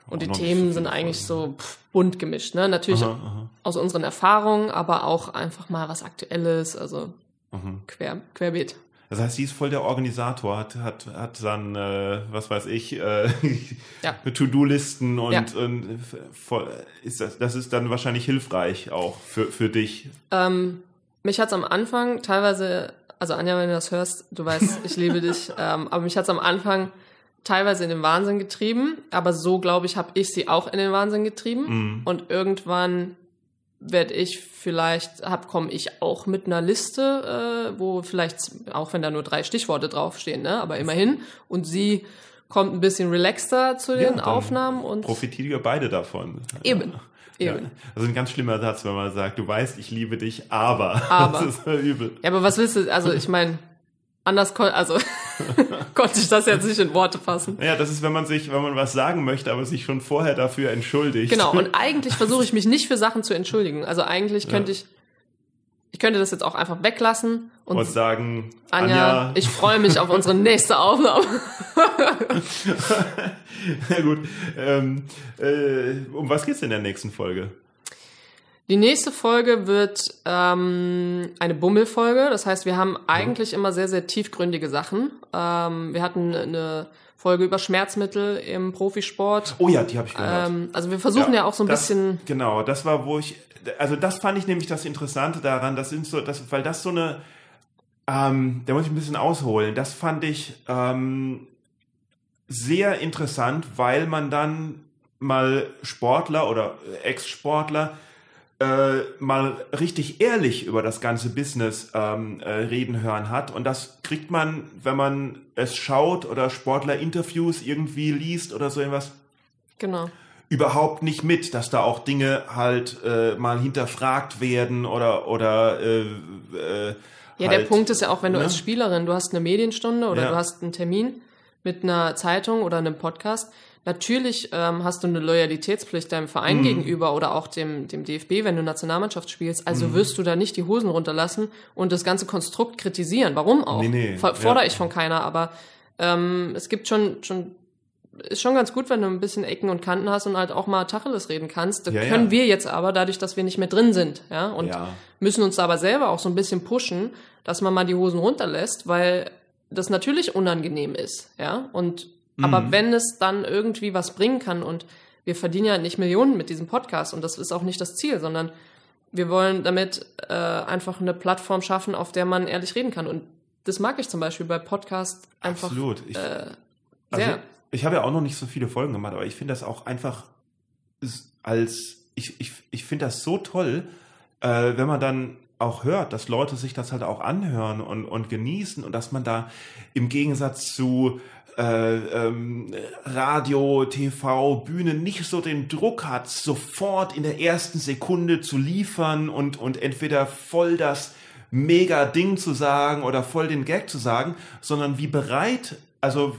Speaker 2: Und die Themen sind eigentlich so pff, bunt gemischt, ne? Natürlich
Speaker 1: Aha, aha,
Speaker 2: aus unseren Erfahrungen, aber auch einfach mal was Aktuelles, also
Speaker 1: aha.
Speaker 2: quer, querbeet.
Speaker 1: Das heißt, sie ist voll der Organisator, hat, hat, hat dann, äh, was weiß ich, äh,
Speaker 2: Ja.
Speaker 1: To-Do-Listen und,
Speaker 2: Ja.
Speaker 1: und voll, ist das, das ist dann wahrscheinlich hilfreich auch für, für dich.
Speaker 2: Ähm, mich hat's am Anfang teilweise, also Anja, wenn du das hörst, du weißt, ich liebe dich, ähm, aber mich hat's am Anfang teilweise in den Wahnsinn getrieben, aber so, glaube ich, habe ich sie auch in den Wahnsinn getrieben.
Speaker 1: Mhm.
Speaker 2: Und irgendwann werde ich vielleicht, hab, komme ich auch mit einer Liste, äh, wo vielleicht, auch wenn da nur drei Stichworte draufstehen, ne, aber immerhin. Und sie kommt ein bisschen relaxter zu
Speaker 1: Ja,
Speaker 2: den
Speaker 1: dann
Speaker 2: Aufnahmen und
Speaker 1: Profitieren wir beide davon.
Speaker 2: Eben,
Speaker 1: Ja.
Speaker 2: eben.
Speaker 1: Das ist ein ganz schlimmer Satz, wenn man sagt, du weißt, ich liebe dich, aber.
Speaker 2: Aber.
Speaker 1: Das ist übel.
Speaker 2: Ja, aber was willst du, also ich meine, anders kon also konnte ich das jetzt nicht in Worte fassen.
Speaker 1: Ja, das ist, wenn man sich, wenn man was sagen möchte, aber sich schon vorher dafür entschuldigt.
Speaker 2: Genau, und eigentlich versuche ich mich nicht für Sachen zu entschuldigen. Also eigentlich könnte ich, ich könnte das jetzt auch einfach weglassen und,
Speaker 1: und sagen,
Speaker 2: Anja,
Speaker 1: Anja,
Speaker 2: ich freue mich auf unsere nächste Aufnahme.
Speaker 1: Na gut. Ähm, äh, um was geht's in der nächsten Folge?
Speaker 2: Die nächste Folge wird ähm, eine Bummelfolge. Das heißt, wir haben eigentlich immer sehr, sehr tiefgründige Sachen. Ähm, wir hatten eine Folge über Schmerzmittel im Profisport.
Speaker 1: Oh ja, die habe ich gehört.
Speaker 2: Ähm, also wir versuchen ja, auch so ein
Speaker 1: das,
Speaker 2: bisschen.
Speaker 1: Genau, das war, wo ich, also das fand ich nämlich das Interessante daran, das sind so, das, weil das so eine, ähm, da muss ich ein bisschen ausholen, das fand ich ähm, sehr interessant, weil man dann mal Sportler oder Ex-Sportler äh, mal richtig ehrlich über das ganze Business ähm, äh, reden hören hat. Und das kriegt man, wenn man es schaut oder Sportler-Interviews irgendwie liest oder so irgendwas,
Speaker 2: Genau.
Speaker 1: überhaupt nicht mit, dass da auch Dinge halt äh, mal hinterfragt werden oder oder äh, äh,
Speaker 2: Ja,
Speaker 1: halt,
Speaker 2: der Punkt ist ja auch, wenn du
Speaker 1: ne?
Speaker 2: als Spielerin, du hast eine Medienstunde oder
Speaker 1: Ja.
Speaker 2: du hast einen Termin mit einer Zeitung oder einem Podcast. Natürlich ähm, hast du eine Loyalitätspflicht deinem
Speaker 1: Mhm.
Speaker 2: Verein gegenüber oder auch dem, dem DFB, wenn du Nationalmannschaft spielst.
Speaker 1: Mhm.
Speaker 2: Also wirst du da nicht die Hosen runterlassen und das ganze Konstrukt kritisieren. Warum auch?
Speaker 1: Nee, nee,
Speaker 2: Ver- Fordere
Speaker 1: ja.
Speaker 2: ich von keiner, aber ähm, es gibt schon, schon ist schon ganz gut, wenn du ein bisschen Ecken und Kanten hast und halt auch mal Tacheles reden kannst. Das
Speaker 1: Ja, ja.
Speaker 2: können wir jetzt aber dadurch, dass wir nicht mehr drin sind, ja, und
Speaker 1: Ja.
Speaker 2: müssen uns aber selber auch so ein bisschen pushen, dass man mal die Hosen runterlässt, weil das natürlich unangenehm ist, ja, und aber
Speaker 1: Mhm.
Speaker 2: wenn es dann irgendwie was bringen kann und wir verdienen ja nicht Millionen mit diesem Podcast und das ist auch nicht das Ziel, sondern wir wollen damit äh, einfach eine Plattform schaffen, auf der man ehrlich reden kann und das mag ich zum Beispiel bei Podcast einfach
Speaker 1: Absolut. Ich,
Speaker 2: äh,
Speaker 1: also, ich habe ja auch noch nicht so viele Folgen gemacht, aber ich finde das auch einfach als, ich, ich, ich finde das so toll, äh, wenn man dann auch hört, dass Leute sich das halt auch anhören und, und genießen und dass man da im Gegensatz zu äh, ähm, Radio, TV, Bühne nicht so den Druck hat, sofort in der ersten Sekunde zu liefern und, und entweder voll das mega Ding zu sagen oder voll den Gag zu sagen, sondern wie bereit, also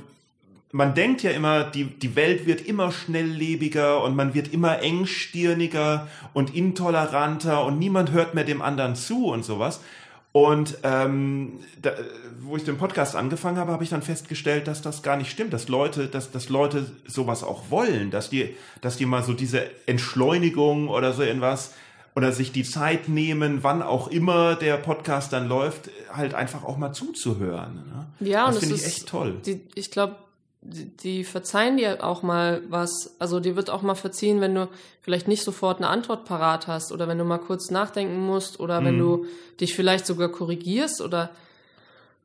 Speaker 1: man denkt ja immer, die, die Welt wird immer schnelllebiger und man wird immer engstirniger und intoleranter und niemand hört mehr dem anderen zu und sowas. Und ähm, da, wo ich den Podcast angefangen habe, habe ich dann festgestellt, dass das gar nicht stimmt, dass Leute, dass, dass Leute sowas auch wollen, dass die, dass die mal so diese Entschleunigung oder so irgendwas oder sich die Zeit nehmen, wann auch immer der Podcast dann läuft, halt einfach auch mal zuzuhören. Ne?
Speaker 2: Ja,
Speaker 1: das finde ich echt toll.
Speaker 2: Die, ich glaube, die, die verzeihen dir auch mal was. Also dir wird auch mal verziehen, wenn du vielleicht nicht sofort eine Antwort parat hast oder wenn du mal kurz nachdenken musst oder wenn
Speaker 1: Mhm.
Speaker 2: du dich vielleicht sogar korrigierst oder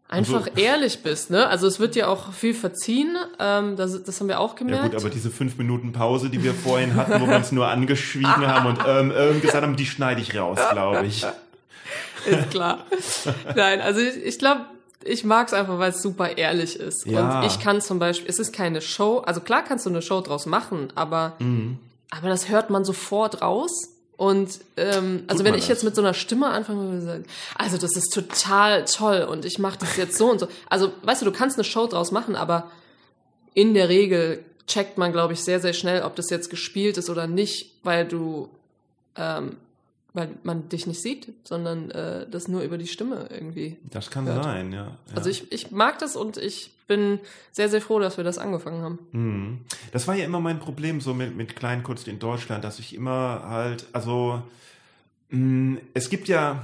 Speaker 2: einfach
Speaker 1: Also-
Speaker 2: ehrlich bist. Ne? Also es wird dir auch viel verziehen. Ähm, das, das haben wir auch
Speaker 1: Ja
Speaker 2: gemerkt.
Speaker 1: gut, aber diese fünf Minuten Pause, die wir vorhin hatten, wo wir uns nur angeschwiegen haben und ähm, ähm, gesagt haben, die schneide ich raus, glaube ich.
Speaker 2: Ist klar. Nein, also ich, ich glaube, ich mag es einfach, weil es super ehrlich ist.
Speaker 1: Ja.
Speaker 2: Und ich kann zum Beispiel, es ist keine Show, also klar kannst du eine Show draus machen, aber,
Speaker 1: Mhm.
Speaker 2: aber das hört man sofort raus. Und ähm, also
Speaker 1: Tut
Speaker 2: wenn ich
Speaker 1: das?
Speaker 2: jetzt mit so einer Stimme anfange und sagen, also das ist total toll und ich mache das jetzt so und so. Also weißt du, du kannst eine Show draus machen, aber in der Regel checkt man, glaube ich, sehr, sehr schnell, ob das jetzt gespielt ist oder nicht, weil du, ähm, weil man dich nicht sieht, sondern äh, das nur über die Stimme irgendwie.
Speaker 1: Das kann
Speaker 2: Hört.
Speaker 1: sein, ja. ja.
Speaker 2: Also ich, ich mag das und ich bin sehr, sehr froh, dass wir das angefangen haben.
Speaker 1: Mhm. Das war ja immer mein Problem so mit, mit Kleinkunst in Deutschland, dass ich immer halt, also mh, es gibt ja,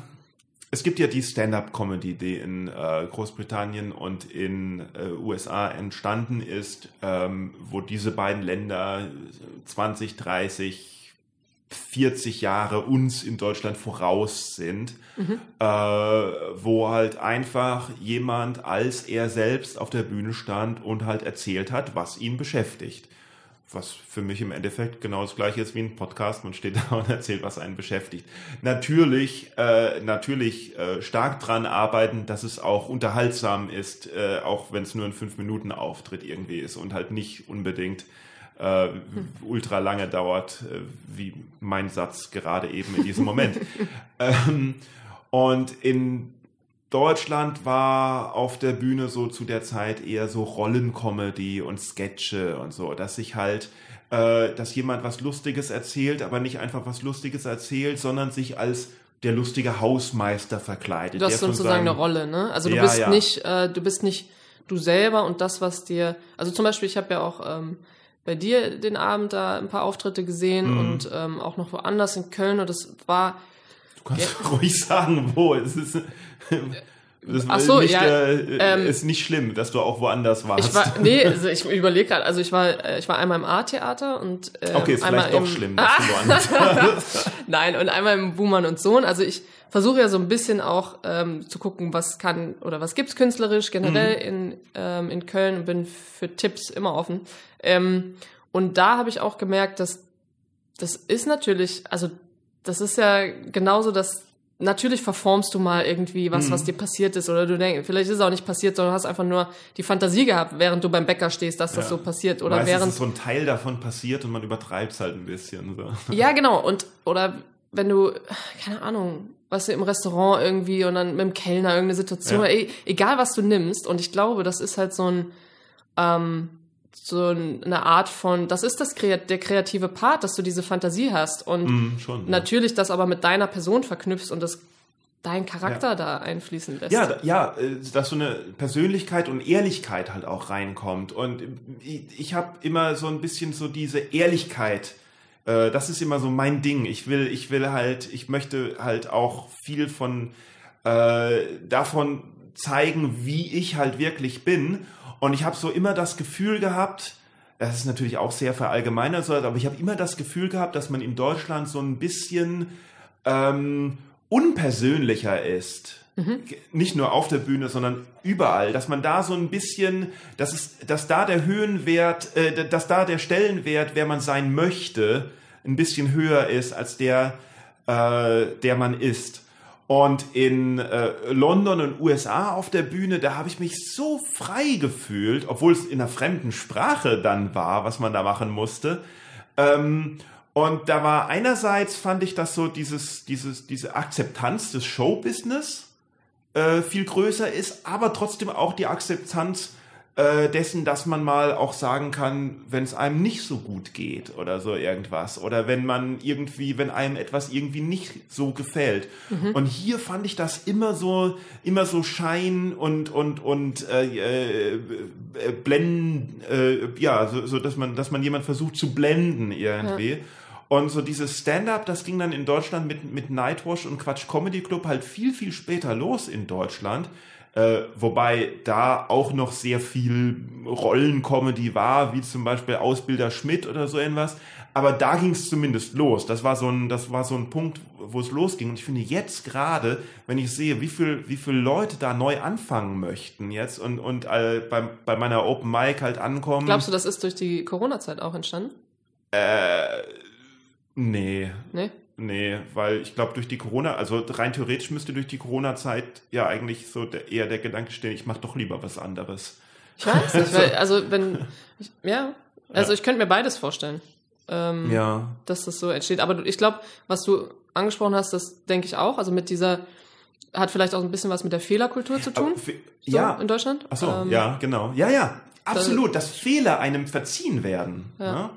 Speaker 1: es gibt ja die Stand-up-Comedy, die in äh, Großbritannien und in äh, USA entstanden ist, ähm, wo diese beiden Länder 20, 30, 40 Jahre uns in Deutschland voraus sind, äh, wo halt einfach jemand als er selbst auf der Bühne stand und halt erzählt hat, was ihn beschäftigt. Was für mich im Endeffekt genau das gleiche ist wie ein Podcast. Man steht da und erzählt, was einen beschäftigt. Natürlich, äh, natürlich äh, stark dran arbeiten, dass es auch unterhaltsam ist, äh, auch wenn es nur ein fünf Minuten Auftritt irgendwie ist und halt nicht unbedingt äh, ultra lange dauert, äh, wie mein Satz gerade eben in diesem Moment. ähm, und in Deutschland war auf der Bühne so zu der Zeit eher so Rollencomedy und Sketche und so, dass sich halt, äh, dass jemand was Lustiges erzählt, aber nicht einfach was Lustiges erzählt, sondern sich als der lustige Hausmeister verkleidet.
Speaker 2: Du hast sozusagen eine Rolle, ne? Also du
Speaker 1: Ja,
Speaker 2: bist
Speaker 1: ja.
Speaker 2: nicht, äh, du bist nicht du selber und das, was dir. Also zum Beispiel, ich habe ja auch ähm, bei dir den Abend da ein paar Auftritte gesehen
Speaker 1: Mhm.
Speaker 2: und ähm, auch noch woanders in Köln und das war
Speaker 1: Du kannst ruhig sagen, wo. Es ist, das
Speaker 2: Ach so,
Speaker 1: nicht,
Speaker 2: ja,
Speaker 1: äh,
Speaker 2: ähm,
Speaker 1: ist nicht schlimm, dass du auch woanders warst.
Speaker 2: Ich war, nee, also ich überlege gerade, also ich war, äh, ich war einmal im A-Theater und ähm,
Speaker 1: okay, ist
Speaker 2: einmal
Speaker 1: vielleicht doch
Speaker 2: im,
Speaker 1: schlimm, dass du woanders warst.
Speaker 2: Nein, und einmal im Buhmann und Sohn. Also ich versuche ja so ein bisschen auch ähm, zu gucken, was kann oder was gibt's künstlerisch generell in, ähm, in Köln und bin für Tipps immer offen. Ähm, und da habe ich auch gemerkt, dass das ist natürlich, also das ist ja genauso, dass natürlich verformst du mal irgendwie was,
Speaker 1: Mhm.
Speaker 2: was dir passiert ist oder du denkst, vielleicht ist es auch nicht passiert, sondern hast einfach nur die Fantasie gehabt, während du beim Bäcker stehst, dass das
Speaker 1: Ja.
Speaker 2: so passiert oder
Speaker 1: Meistens
Speaker 2: während
Speaker 1: ist so ein Teil davon passiert und man übertreibt es halt ein bisschen. So.
Speaker 2: ja, genau. Und, oder wenn du, keine Ahnung, was du im Restaurant irgendwie und dann mit dem Kellner irgendeine Situation,
Speaker 1: Ja.
Speaker 2: egal was du nimmst. Und ich glaube, das ist halt so ein, ähm, so ein- eine Art von, das ist das der kreative Part, dass du diese Fantasie hast und
Speaker 1: Mhm, schon. ja.
Speaker 2: natürlich das aber mit deiner Person verknüpfst und das deinen Charakter ja. da einfließen lässt.
Speaker 1: Ja, ja, äh, dass so eine Persönlichkeit und Ehrlichkeit halt auch reinkommt. Und ich, ich habe immer so ein bisschen so diese Ehrlichkeit. Äh, das ist immer so mein Ding. Ich will, ich will halt, ich möchte halt auch viel von äh, davon zeigen, wie ich halt wirklich bin. Und ich habe so immer das Gefühl gehabt, das ist natürlich auch sehr verallgemeinert, aber ich habe immer das Gefühl gehabt, dass man in Deutschland so ein bisschen ähm, unpersönlicher ist. Mhm. Nicht nur auf der Bühne, sondern überall, dass man da so ein bisschen, dass es, dass da der Höhenwert, äh, dass da der Stellenwert, wer man sein möchte, ein bisschen höher ist als der, äh, der man ist. Und in äh, London und USA auf der Bühne, da habe ich mich so frei gefühlt, obwohl es in einer fremden Sprache dann war, was man da machen musste. Ähm, und da war einerseits fand ich, dass so dieses, dieses, diese Akzeptanz des Showbusiness äh, viel größer ist, aber trotzdem auch die Akzeptanz äh, dessen, dass man mal auch sagen kann, wenn es einem nicht so gut geht oder so irgendwas. Oder wenn man irgendwie, wenn einem etwas irgendwie nicht so gefällt. Mhm. Und hier fand ich das immer so, immer so Schein und, und, und äh, äh, blenden, äh, ja, so, so dass man, dass man jemand versucht zu blenden irgendwie. Ja. Und so dieses Stand-up, das ging dann in Deutschland mit, mit Nightwash und Quatsch Comedy Club halt viel, viel später los in Deutschland. Äh, wobei da auch noch sehr viel Rollencomedy war, wie zum Beispiel Ausbilder Schmidt oder so irgendwas. Aber da ging es zumindest los. Das war so ein, das war so ein Punkt, wo es losging. Und ich finde jetzt gerade, wenn ich sehe, wie viel, wie viele Leute da neu anfangen möchten jetzt und, und äh, bei, bei meiner Open Mic halt ankommen.
Speaker 2: Glaubst du, das ist durch die Corona-Zeit auch entstanden?
Speaker 1: Äh, nee. Nee? Nee, weil ich glaube, durch die Corona, also rein theoretisch müsste durch die Corona-Zeit ja eigentlich so der, eher der Gedanke stehen, ich mache doch lieber was anderes.
Speaker 2: Ich weiß nicht, weil, also wenn, ich, ja, also ja. ich könnte mir beides vorstellen. Ähm, ja. Dass das so entsteht. Aber ich glaube, was du angesprochen hast, das denke ich auch. Also mit dieser, hat vielleicht auch ein bisschen was mit der Fehlerkultur zu tun. So,
Speaker 1: ja.
Speaker 2: In Deutschland.
Speaker 1: Ach so, ähm, ja, genau. Ja, ja. Absolut, dass Fehler einem verziehen werden. Ja. Ne?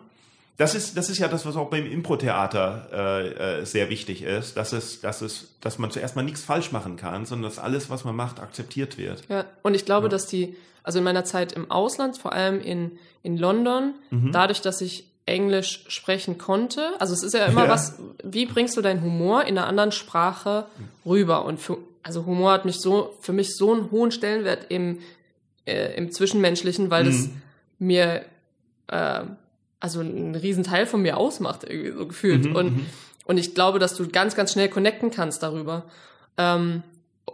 Speaker 1: Das ist, das ist ja das, was auch beim Impro-Theater äh, äh, sehr wichtig ist, dass es, dass es, dass man zuerst mal nichts falsch machen kann, sondern dass alles, was man macht, akzeptiert wird.
Speaker 2: Ja, und ich glaube, ja. dass die, also in meiner Zeit im Ausland, vor allem in, in London, mhm. dadurch, dass ich Englisch sprechen konnte, also es ist ja immer ja. was, wie bringst du deinen Humor in einer anderen Sprache rüber? Und für, also Humor hat mich so, für mich so einen hohen Stellenwert im, äh, im Zwischenmenschlichen, weil mhm. das mir also ein Riesenteil von mir ausmacht, irgendwie so gefühlt. Mhm, und, mhm. und ich glaube, dass du ganz, ganz schnell connecten kannst darüber. Ähm,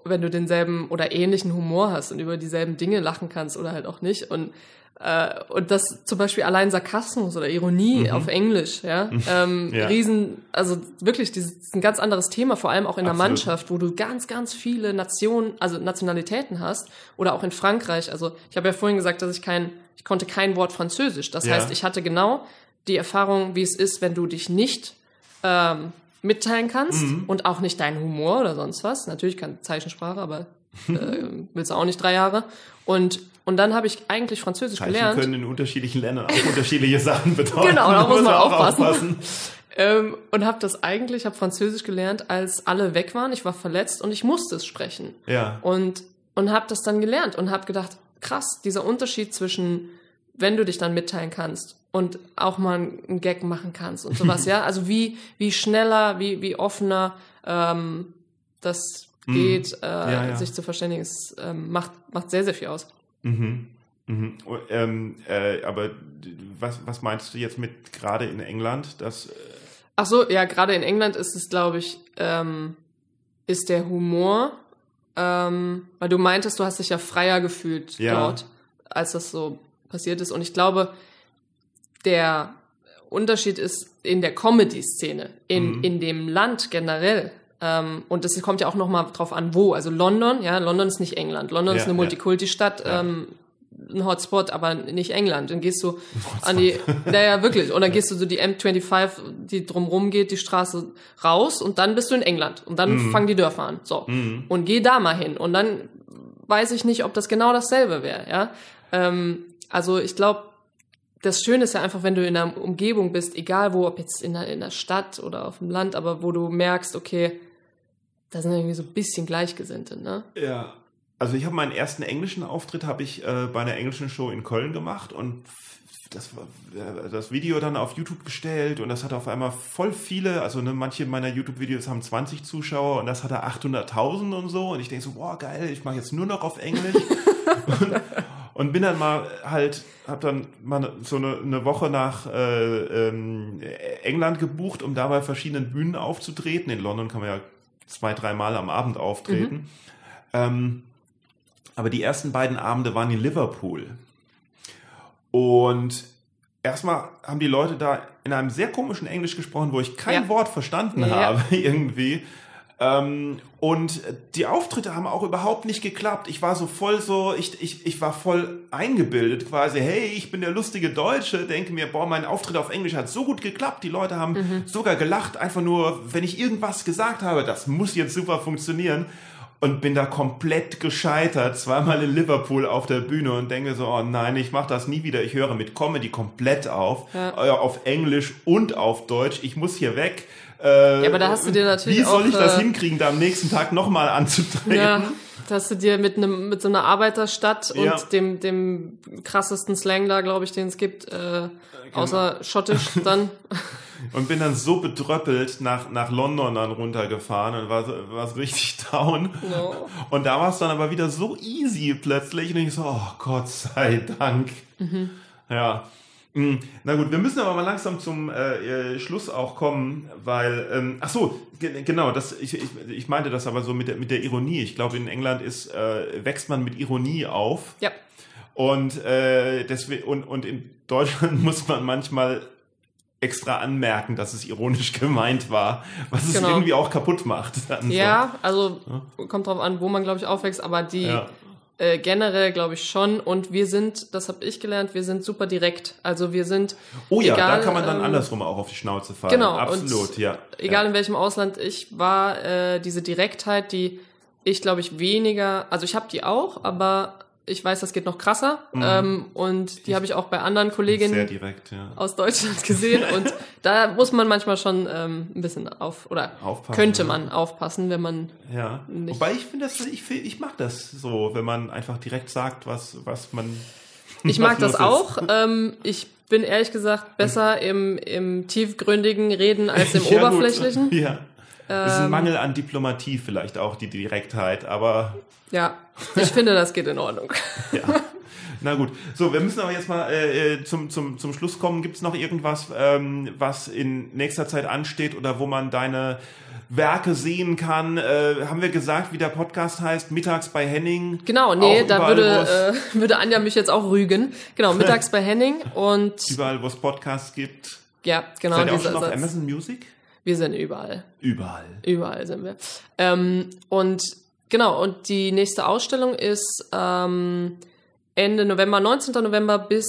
Speaker 2: wenn du denselben oder ähnlichen Humor hast und über dieselben Dinge lachen kannst oder halt auch nicht. Und, äh, und das zum Beispiel allein Sarkasmus oder Ironie mhm. auf Englisch, ja, ähm, ja. Riesen, also wirklich, dieses ist ein ganz anderes Thema, vor allem auch in Absolut. der Mannschaft, wo du ganz, ganz viele Nationen, also Nationalitäten hast oder auch in Frankreich. Also ich habe ja vorhin gesagt, dass ich kein ich konnte kein Wort Französisch. Das ja. heißt, ich hatte genau die Erfahrung, wie es ist, wenn du dich nicht ähm, mitteilen kannst mhm. und auch nicht deinen Humor oder sonst was. Natürlich kann Zeichensprache, aber äh, willst du auch nicht drei Jahre. Und und dann habe ich eigentlich Französisch Zeichen gelernt.
Speaker 1: können in unterschiedlichen Ländern auch unterschiedliche Sachen bedeuten.
Speaker 2: Genau, da muss man aufpassen. aufpassen. ähm, und habe das eigentlich, habe Französisch gelernt, als alle weg waren. Ich war verletzt und ich musste es sprechen. Ja. Und und habe das dann gelernt und habe gedacht, krass, dieser Unterschied zwischen, wenn du dich dann mitteilen kannst und auch mal einen Gag machen kannst und sowas, ja. Also wie, wie schneller, wie, wie offener ähm, das mhm. geht, äh, ja, ja. sich zu verständigen, es ähm, macht, macht sehr, sehr viel aus.
Speaker 1: Mhm. Mhm. Oh, ähm, äh, aber was, was meinst du jetzt mit gerade in England? Dass, äh
Speaker 2: Ach so, ja, gerade in England ist es, glaube ich, ähm, ist der Humor ähm, weil du meintest, du hast dich ja freier gefühlt ja. dort, als das so passiert ist. Und ich glaube, der Unterschied ist in der Comedy-Szene, in, mhm. in dem Land generell. Ähm, und das kommt ja auch nochmal drauf an, wo. Also London, ja, London ist nicht England. London ja, ist eine Multikulti-Stadt. Ja. Ähm, ein Hotspot, aber nicht England. Dann gehst du an die, naja, wirklich. Und dann gehst du so die M25, die drumrum geht, die Straße raus und dann bist du in England. Und dann mhm. fangen die Dörfer an. So. Mhm. Und geh da mal hin. Und dann weiß ich nicht, ob das genau dasselbe wäre, ja. Ähm, also ich glaube, das Schöne ist ja einfach, wenn du in einer Umgebung bist, egal wo, ob jetzt in der, in der Stadt oder auf dem Land, aber wo du merkst, okay, da sind irgendwie so ein bisschen Gleichgesinnte, ne?
Speaker 1: Ja. Also ich habe meinen ersten englischen Auftritt habe ich äh, bei einer englischen Show in Köln gemacht und das, äh, das Video dann auf YouTube gestellt und das hatte auf einmal voll viele, also ne, manche meiner YouTube-Videos haben 20 Zuschauer und das hatte 800.000 und so und ich denke so, boah geil, ich mache jetzt nur noch auf Englisch und, und, bin dann mal halt, habe dann mal so eine, eine Woche nach äh, ähm, England gebucht, um da bei verschiedenen Bühnen aufzutreten. In London kann man ja zwei, dreimal am Abend auftreten. Mhm. Ähm, aber die ersten beiden Abende waren in Liverpool. Und erstmal haben die Leute da in einem sehr komischen Englisch gesprochen, wo ich kein ja. Wort verstanden ja. habe irgendwie. Ähm, und die Auftritte haben auch überhaupt nicht geklappt. Ich war so voll so, ich, ich, ich war voll eingebildet quasi, hey, ich bin der lustige Deutsche, denke mir, boah, mein Auftritt auf Englisch hat so gut geklappt. Die Leute haben mhm. sogar gelacht, einfach nur, wenn ich irgendwas gesagt habe, das muss jetzt super funktionieren und bin da komplett gescheitert, zweimal in Liverpool auf der Bühne und denke so, oh nein, ich mache das nie wieder. Ich höre mit Comedy komplett auf, ja. Äh, auf Englisch und auf Deutsch. Ich muss hier weg.
Speaker 2: Äh, ja, aber da hast du dir natürlich
Speaker 1: Wie soll ich
Speaker 2: auch,
Speaker 1: das äh, hinkriegen, da am nächsten Tag nochmal anzutreten? Ja,
Speaker 2: da hast du dir mit einem mit so einer Arbeiterstadt und ja. dem dem krassesten Slang da, glaube ich, den es gibt, äh, genau. außer Schottisch dann
Speaker 1: und bin dann so bedröppelt nach, nach London dann runtergefahren und war, war so richtig down. No. Und da war es dann aber wieder so easy plötzlich und ich so, oh Gott sei Dank. Mhm. Ja. Hm, na gut, wir müssen aber mal langsam zum äh, äh, Schluss auch kommen, weil, ähm, ach so, genau, das, ich, ich, ich meinte das aber so mit der, mit der Ironie. Ich glaube, in England ist, äh, wächst man mit Ironie auf.
Speaker 2: Ja.
Speaker 1: Und, äh, deswegen, und, und in Deutschland muss man manchmal extra anmerken, dass es ironisch gemeint war, was es genau. irgendwie auch kaputt macht.
Speaker 2: ja, so. also kommt drauf an, wo man, glaube ich, aufwächst, aber die ja. Äh, generell, glaube ich, schon. Und wir sind, das habe ich gelernt, wir sind super direkt. Also wir sind.
Speaker 1: Oh ja, egal, da kann man dann ähm, andersrum auch auf die Schnauze fallen.
Speaker 2: Genau,
Speaker 1: absolut, ja.
Speaker 2: Egal
Speaker 1: ja.
Speaker 2: in welchem Ausland ich war, äh, diese Direktheit, die ich, glaube ich, weniger, also ich habe die auch, aber ich weiß, das geht noch krasser. Mhm. Ähm, und die habe ich auch bei anderen Kolleginnen
Speaker 1: direkt, ja.
Speaker 2: aus Deutschland gesehen. und da muss man manchmal schon ähm, ein bisschen auf oder aufpassen, könnte man ja. aufpassen, wenn man
Speaker 1: ja. Nicht Wobei ich finde das, ich, ich mag das so, wenn man einfach direkt sagt, was was man.
Speaker 2: Ich mag das auch. Ähm, ich bin ehrlich gesagt besser im, im tiefgründigen Reden als im ja, oberflächlichen.
Speaker 1: Gut. Ja. Das ist ein ähm, Mangel an Diplomatie vielleicht auch, die Direktheit, aber.
Speaker 2: Ja, ich finde, das geht in Ordnung.
Speaker 1: ja. Na gut. So, wir müssen aber jetzt mal äh, äh, zum, zum, zum Schluss kommen. Gibt es noch irgendwas, ähm, was in nächster Zeit ansteht oder wo man deine Werke sehen kann? Äh, haben wir gesagt, wie der Podcast heißt? Mittags bei Henning?
Speaker 2: Genau, nee, da würde, äh, würde Anja mich jetzt auch rügen. Genau, mittags bei Henning und.
Speaker 1: Überall, wo es Podcasts gibt.
Speaker 2: Ja, genau.
Speaker 1: Seid ihr auch schon auf Amazon Music?
Speaker 2: Wir sind überall.
Speaker 1: Überall.
Speaker 2: Überall sind wir. Ähm, und genau, und die nächste Ausstellung ist ähm, Ende November, 19. November bis,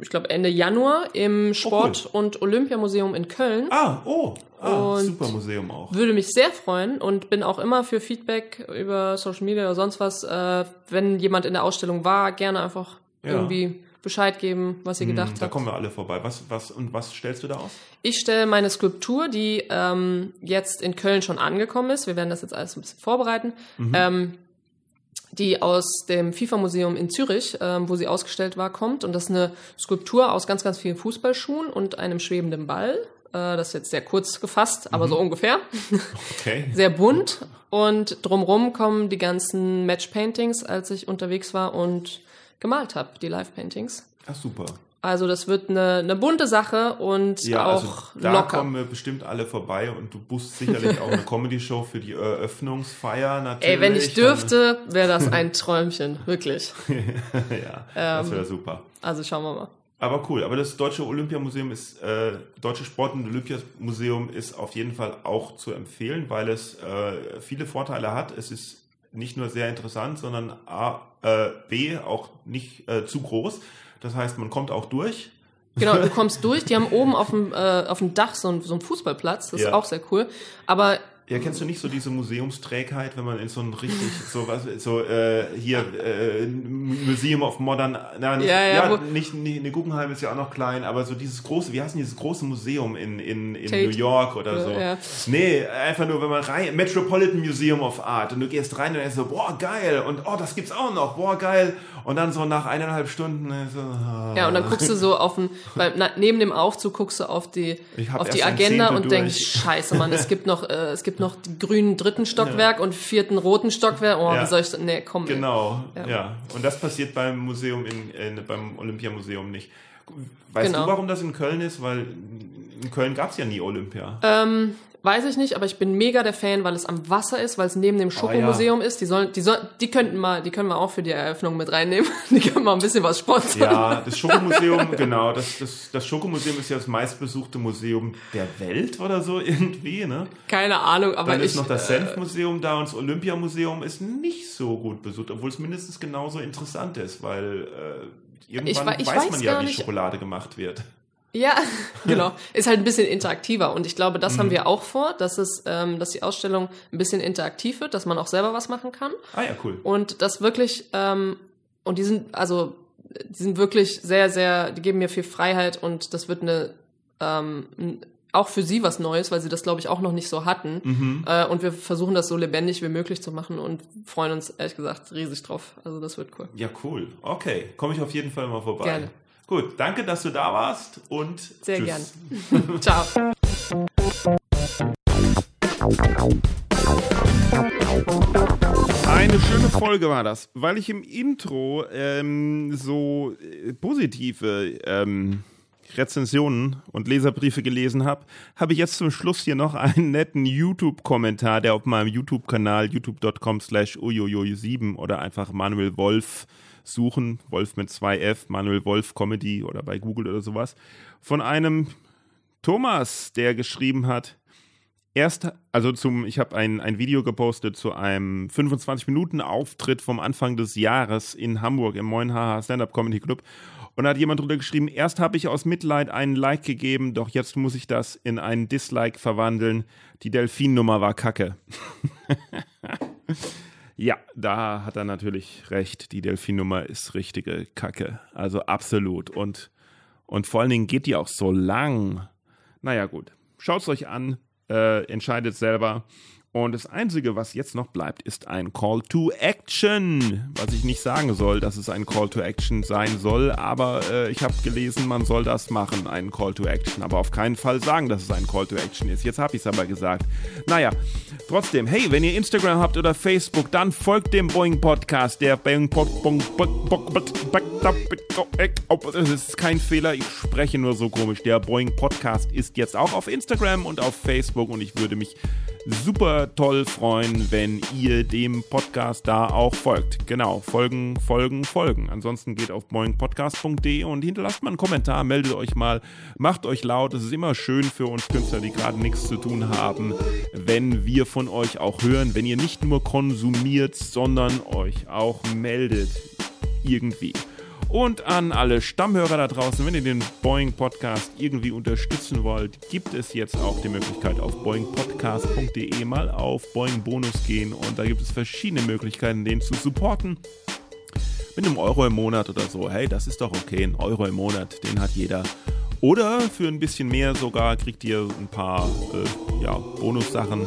Speaker 2: ich glaube, Ende Januar im Sport- oh, cool. und Olympiamuseum in Köln.
Speaker 1: Ah, oh, ah, super Museum auch.
Speaker 2: Würde mich sehr freuen und bin auch immer für Feedback über Social Media oder sonst was, äh, wenn jemand in der Ausstellung war, gerne einfach ja. irgendwie Bescheid geben, was ihr hm, gedacht
Speaker 1: habt. Da kommen wir alle vorbei. Was, was, und was stellst du da aus?
Speaker 2: Ich stelle meine Skulptur, die ähm, jetzt in Köln schon angekommen ist. Wir werden das jetzt alles ein bisschen vorbereiten. Mhm. Ähm, die aus dem FIFA-Museum in Zürich, ähm, wo sie ausgestellt war, kommt. Und das ist eine Skulptur aus ganz, ganz vielen Fußballschuhen und einem schwebenden Ball. Äh, das ist jetzt sehr kurz gefasst, aber mhm. so ungefähr. Okay. sehr bunt. Und drumrum kommen die ganzen Match-Paintings, als ich unterwegs war und gemalt habe, die Live-Paintings.
Speaker 1: Ach super.
Speaker 2: Also das wird eine, eine bunte Sache und ja, auch also
Speaker 1: da
Speaker 2: locker.
Speaker 1: kommen wir bestimmt alle vorbei und du buchst sicherlich auch eine Comedy-Show für die Eröffnungsfeier natürlich.
Speaker 2: Ey, wenn ich dürfte, wäre das ein Träumchen, wirklich.
Speaker 1: ja, das wäre ähm, super.
Speaker 2: Also schauen wir mal.
Speaker 1: Aber cool, aber das Deutsche Olympiamuseum ist, äh, Deutsche Sport- und Olympiamuseum ist auf jeden Fall auch zu empfehlen, weil es äh, viele Vorteile hat. Es ist nicht nur sehr interessant, sondern A, äh, B, auch nicht äh, zu groß. Das heißt, man kommt auch durch.
Speaker 2: Genau, du kommst durch. Die haben oben auf dem, äh, auf dem Dach so, ein, so einen Fußballplatz. Das ja. ist auch sehr cool. Aber
Speaker 1: Ja, kennst du nicht so diese Museumsträgheit, wenn man in so ein richtig, so was, so äh, hier äh, Museum of Modern, na, nicht,
Speaker 2: Ja, ja,
Speaker 1: ja, nicht, nicht, ne, Guggenheim ist ja auch noch klein, aber so dieses große, wie heißt denn dieses große Museum in, in, in
Speaker 2: Tate.
Speaker 1: New York oder so?
Speaker 2: Ja.
Speaker 1: Nee, einfach nur, wenn man rein, Metropolitan Museum of Art und du gehst rein und denkst so, boah, geil, und oh, das gibt's auch noch, boah, geil, und dann so nach eineinhalb Stunden äh, so, ah.
Speaker 2: Ja, und dann guckst du so auf den, weil na, neben dem Aufzug guckst du auf die, auf die Agenda
Speaker 1: Zehntel
Speaker 2: und denkst, scheiße, Mann, es gibt noch, äh, es gibt noch den grünen dritten Stockwerk und vierten roten Stockwerk. Oh,
Speaker 1: Ja.
Speaker 2: wie soll ich, nee, komm.
Speaker 1: Genau, ja.
Speaker 2: Ja.
Speaker 1: Und das passiert beim Museum in, in beim Olympiamuseum nicht. Weißt
Speaker 2: Genau.
Speaker 1: du, warum das in Köln ist? Weil in Köln gab es ja nie Olympia.
Speaker 2: Ähm, weiß ich nicht, aber ich bin mega der Fan, weil es am Wasser ist, weil es neben dem Schokomuseum ist. Die sollen, die sollen, die könnten mal, die können wir auch für die Eröffnung mit reinnehmen. Die können mal ein bisschen was sponsern.
Speaker 1: Ja, das Schokomuseum, genau. Das, das, das Schokomuseum ist ja das meistbesuchte Museum der Welt oder so irgendwie, ne?
Speaker 2: Keine Ahnung, aber
Speaker 1: Dann
Speaker 2: ich.
Speaker 1: ist noch das
Speaker 2: äh,
Speaker 1: Senfmuseum da und das Olympiamuseum ist nicht so gut besucht, obwohl es mindestens genauso interessant ist, weil äh, irgendwann
Speaker 2: Ich ich
Speaker 1: weiß
Speaker 2: weiß
Speaker 1: man ja, wie
Speaker 2: nicht-
Speaker 1: Schokolade gemacht wird.
Speaker 2: Ja, genau. Ist halt ein bisschen interaktiver. Und ich glaube, das
Speaker 1: Mhm.
Speaker 2: haben wir auch vor, dass es, ähm, dass die Ausstellung ein bisschen interaktiv wird, dass man auch selber was machen kann.
Speaker 1: Ah ja, cool.
Speaker 2: Und das wirklich, ähm, und die sind, also, die sind wirklich sehr, sehr, die geben mir viel Freiheit und das wird eine, ähm, auch für sie was Neues, weil sie das, glaube ich, auch noch nicht so hatten.
Speaker 1: Mhm.
Speaker 2: Äh, und wir versuchen das so lebendig wie möglich zu machen und freuen uns, ehrlich gesagt, riesig drauf. Also das wird cool.
Speaker 1: Ja, cool. Okay, komme ich auf jeden Fall mal vorbei.
Speaker 2: Gerne.
Speaker 1: Gut, danke, dass du da warst und
Speaker 2: Sehr
Speaker 1: tschüss.
Speaker 2: gern. Ciao.
Speaker 1: Eine schöne Folge war das, weil ich im Intro ähm, so äh, positive ähm, Rezensionen und Leserbriefe gelesen habe, habe ich jetzt zum Schluss hier noch einen netten YouTube-Kommentar, der auf meinem YouTube-Kanal youtube.com slash uyoyo7 oder einfach Manuel Wolf suchen, Wolf mit zwei F, Manuel Wolf Comedy oder bei Google oder sowas, von einem Thomas, der geschrieben hat, erst, also zum, ich habe ein, ein Video gepostet zu einem 25-Minuten-Auftritt vom Anfang des Jahres in Hamburg im Moin Haha Stand-Up Comedy Club. Und da hat jemand drunter geschrieben, erst habe ich aus Mitleid einen Like gegeben, doch jetzt muss ich das in einen Dislike verwandeln. Die Delfin-Nummer war kacke. ja, da hat er natürlich recht. Die Delfin-Nummer ist richtige Kacke. Also absolut. Und, und vor allen Dingen geht die auch so lang. Naja, gut. Schaut's euch an, äh, entscheidet selber. Und das Einzige, was jetzt noch bleibt, ist ein Call to Action. Was ich nicht sagen soll, dass es ein Call to Action sein soll, aber äh, ich habe gelesen, man soll das machen, einen Call to Action. Aber auf keinen Fall sagen, dass es ein Call to Action ist. Jetzt habe ich es aber gesagt. Naja, trotzdem, hey, wenn ihr Instagram habt oder Facebook, dann folgt dem Boeing Podcast. Der Boeing das ist kein Fehler, ich spreche nur so komisch. Der Boeing Podcast ist jetzt auch auf Instagram und auf Facebook und ich würde mich super toll freuen, wenn ihr dem Podcast da auch folgt. Genau, folgen, folgen, folgen. Ansonsten geht auf boingpodcast.de und hinterlasst mal einen Kommentar, meldet euch mal, macht euch laut. Es ist immer schön für uns Künstler, die gerade nichts zu tun haben, wenn wir von euch auch hören, wenn ihr nicht nur konsumiert, sondern euch auch meldet. Irgendwie. Und an alle Stammhörer da draußen, wenn ihr den Boeing Podcast irgendwie unterstützen wollt, gibt es jetzt auch die Möglichkeit auf boingpodcast.de mal auf Boeing Bonus gehen und da gibt es verschiedene Möglichkeiten, den zu supporten. Mit einem Euro im Monat oder so. Hey, das ist doch okay. Ein Euro im Monat, den hat jeder. Oder für ein bisschen mehr sogar kriegt ihr ein paar äh, ja, Bonussachen.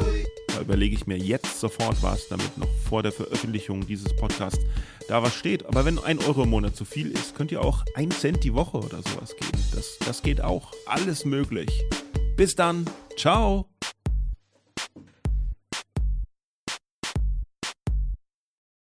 Speaker 1: Überlege ich mir jetzt sofort was, damit noch vor der Veröffentlichung dieses Podcasts da was steht. Aber wenn ein Euro im Monat zu viel ist, könnt ihr auch ein Cent die Woche oder sowas geben. Das, das geht auch. Alles möglich. Bis dann. Ciao.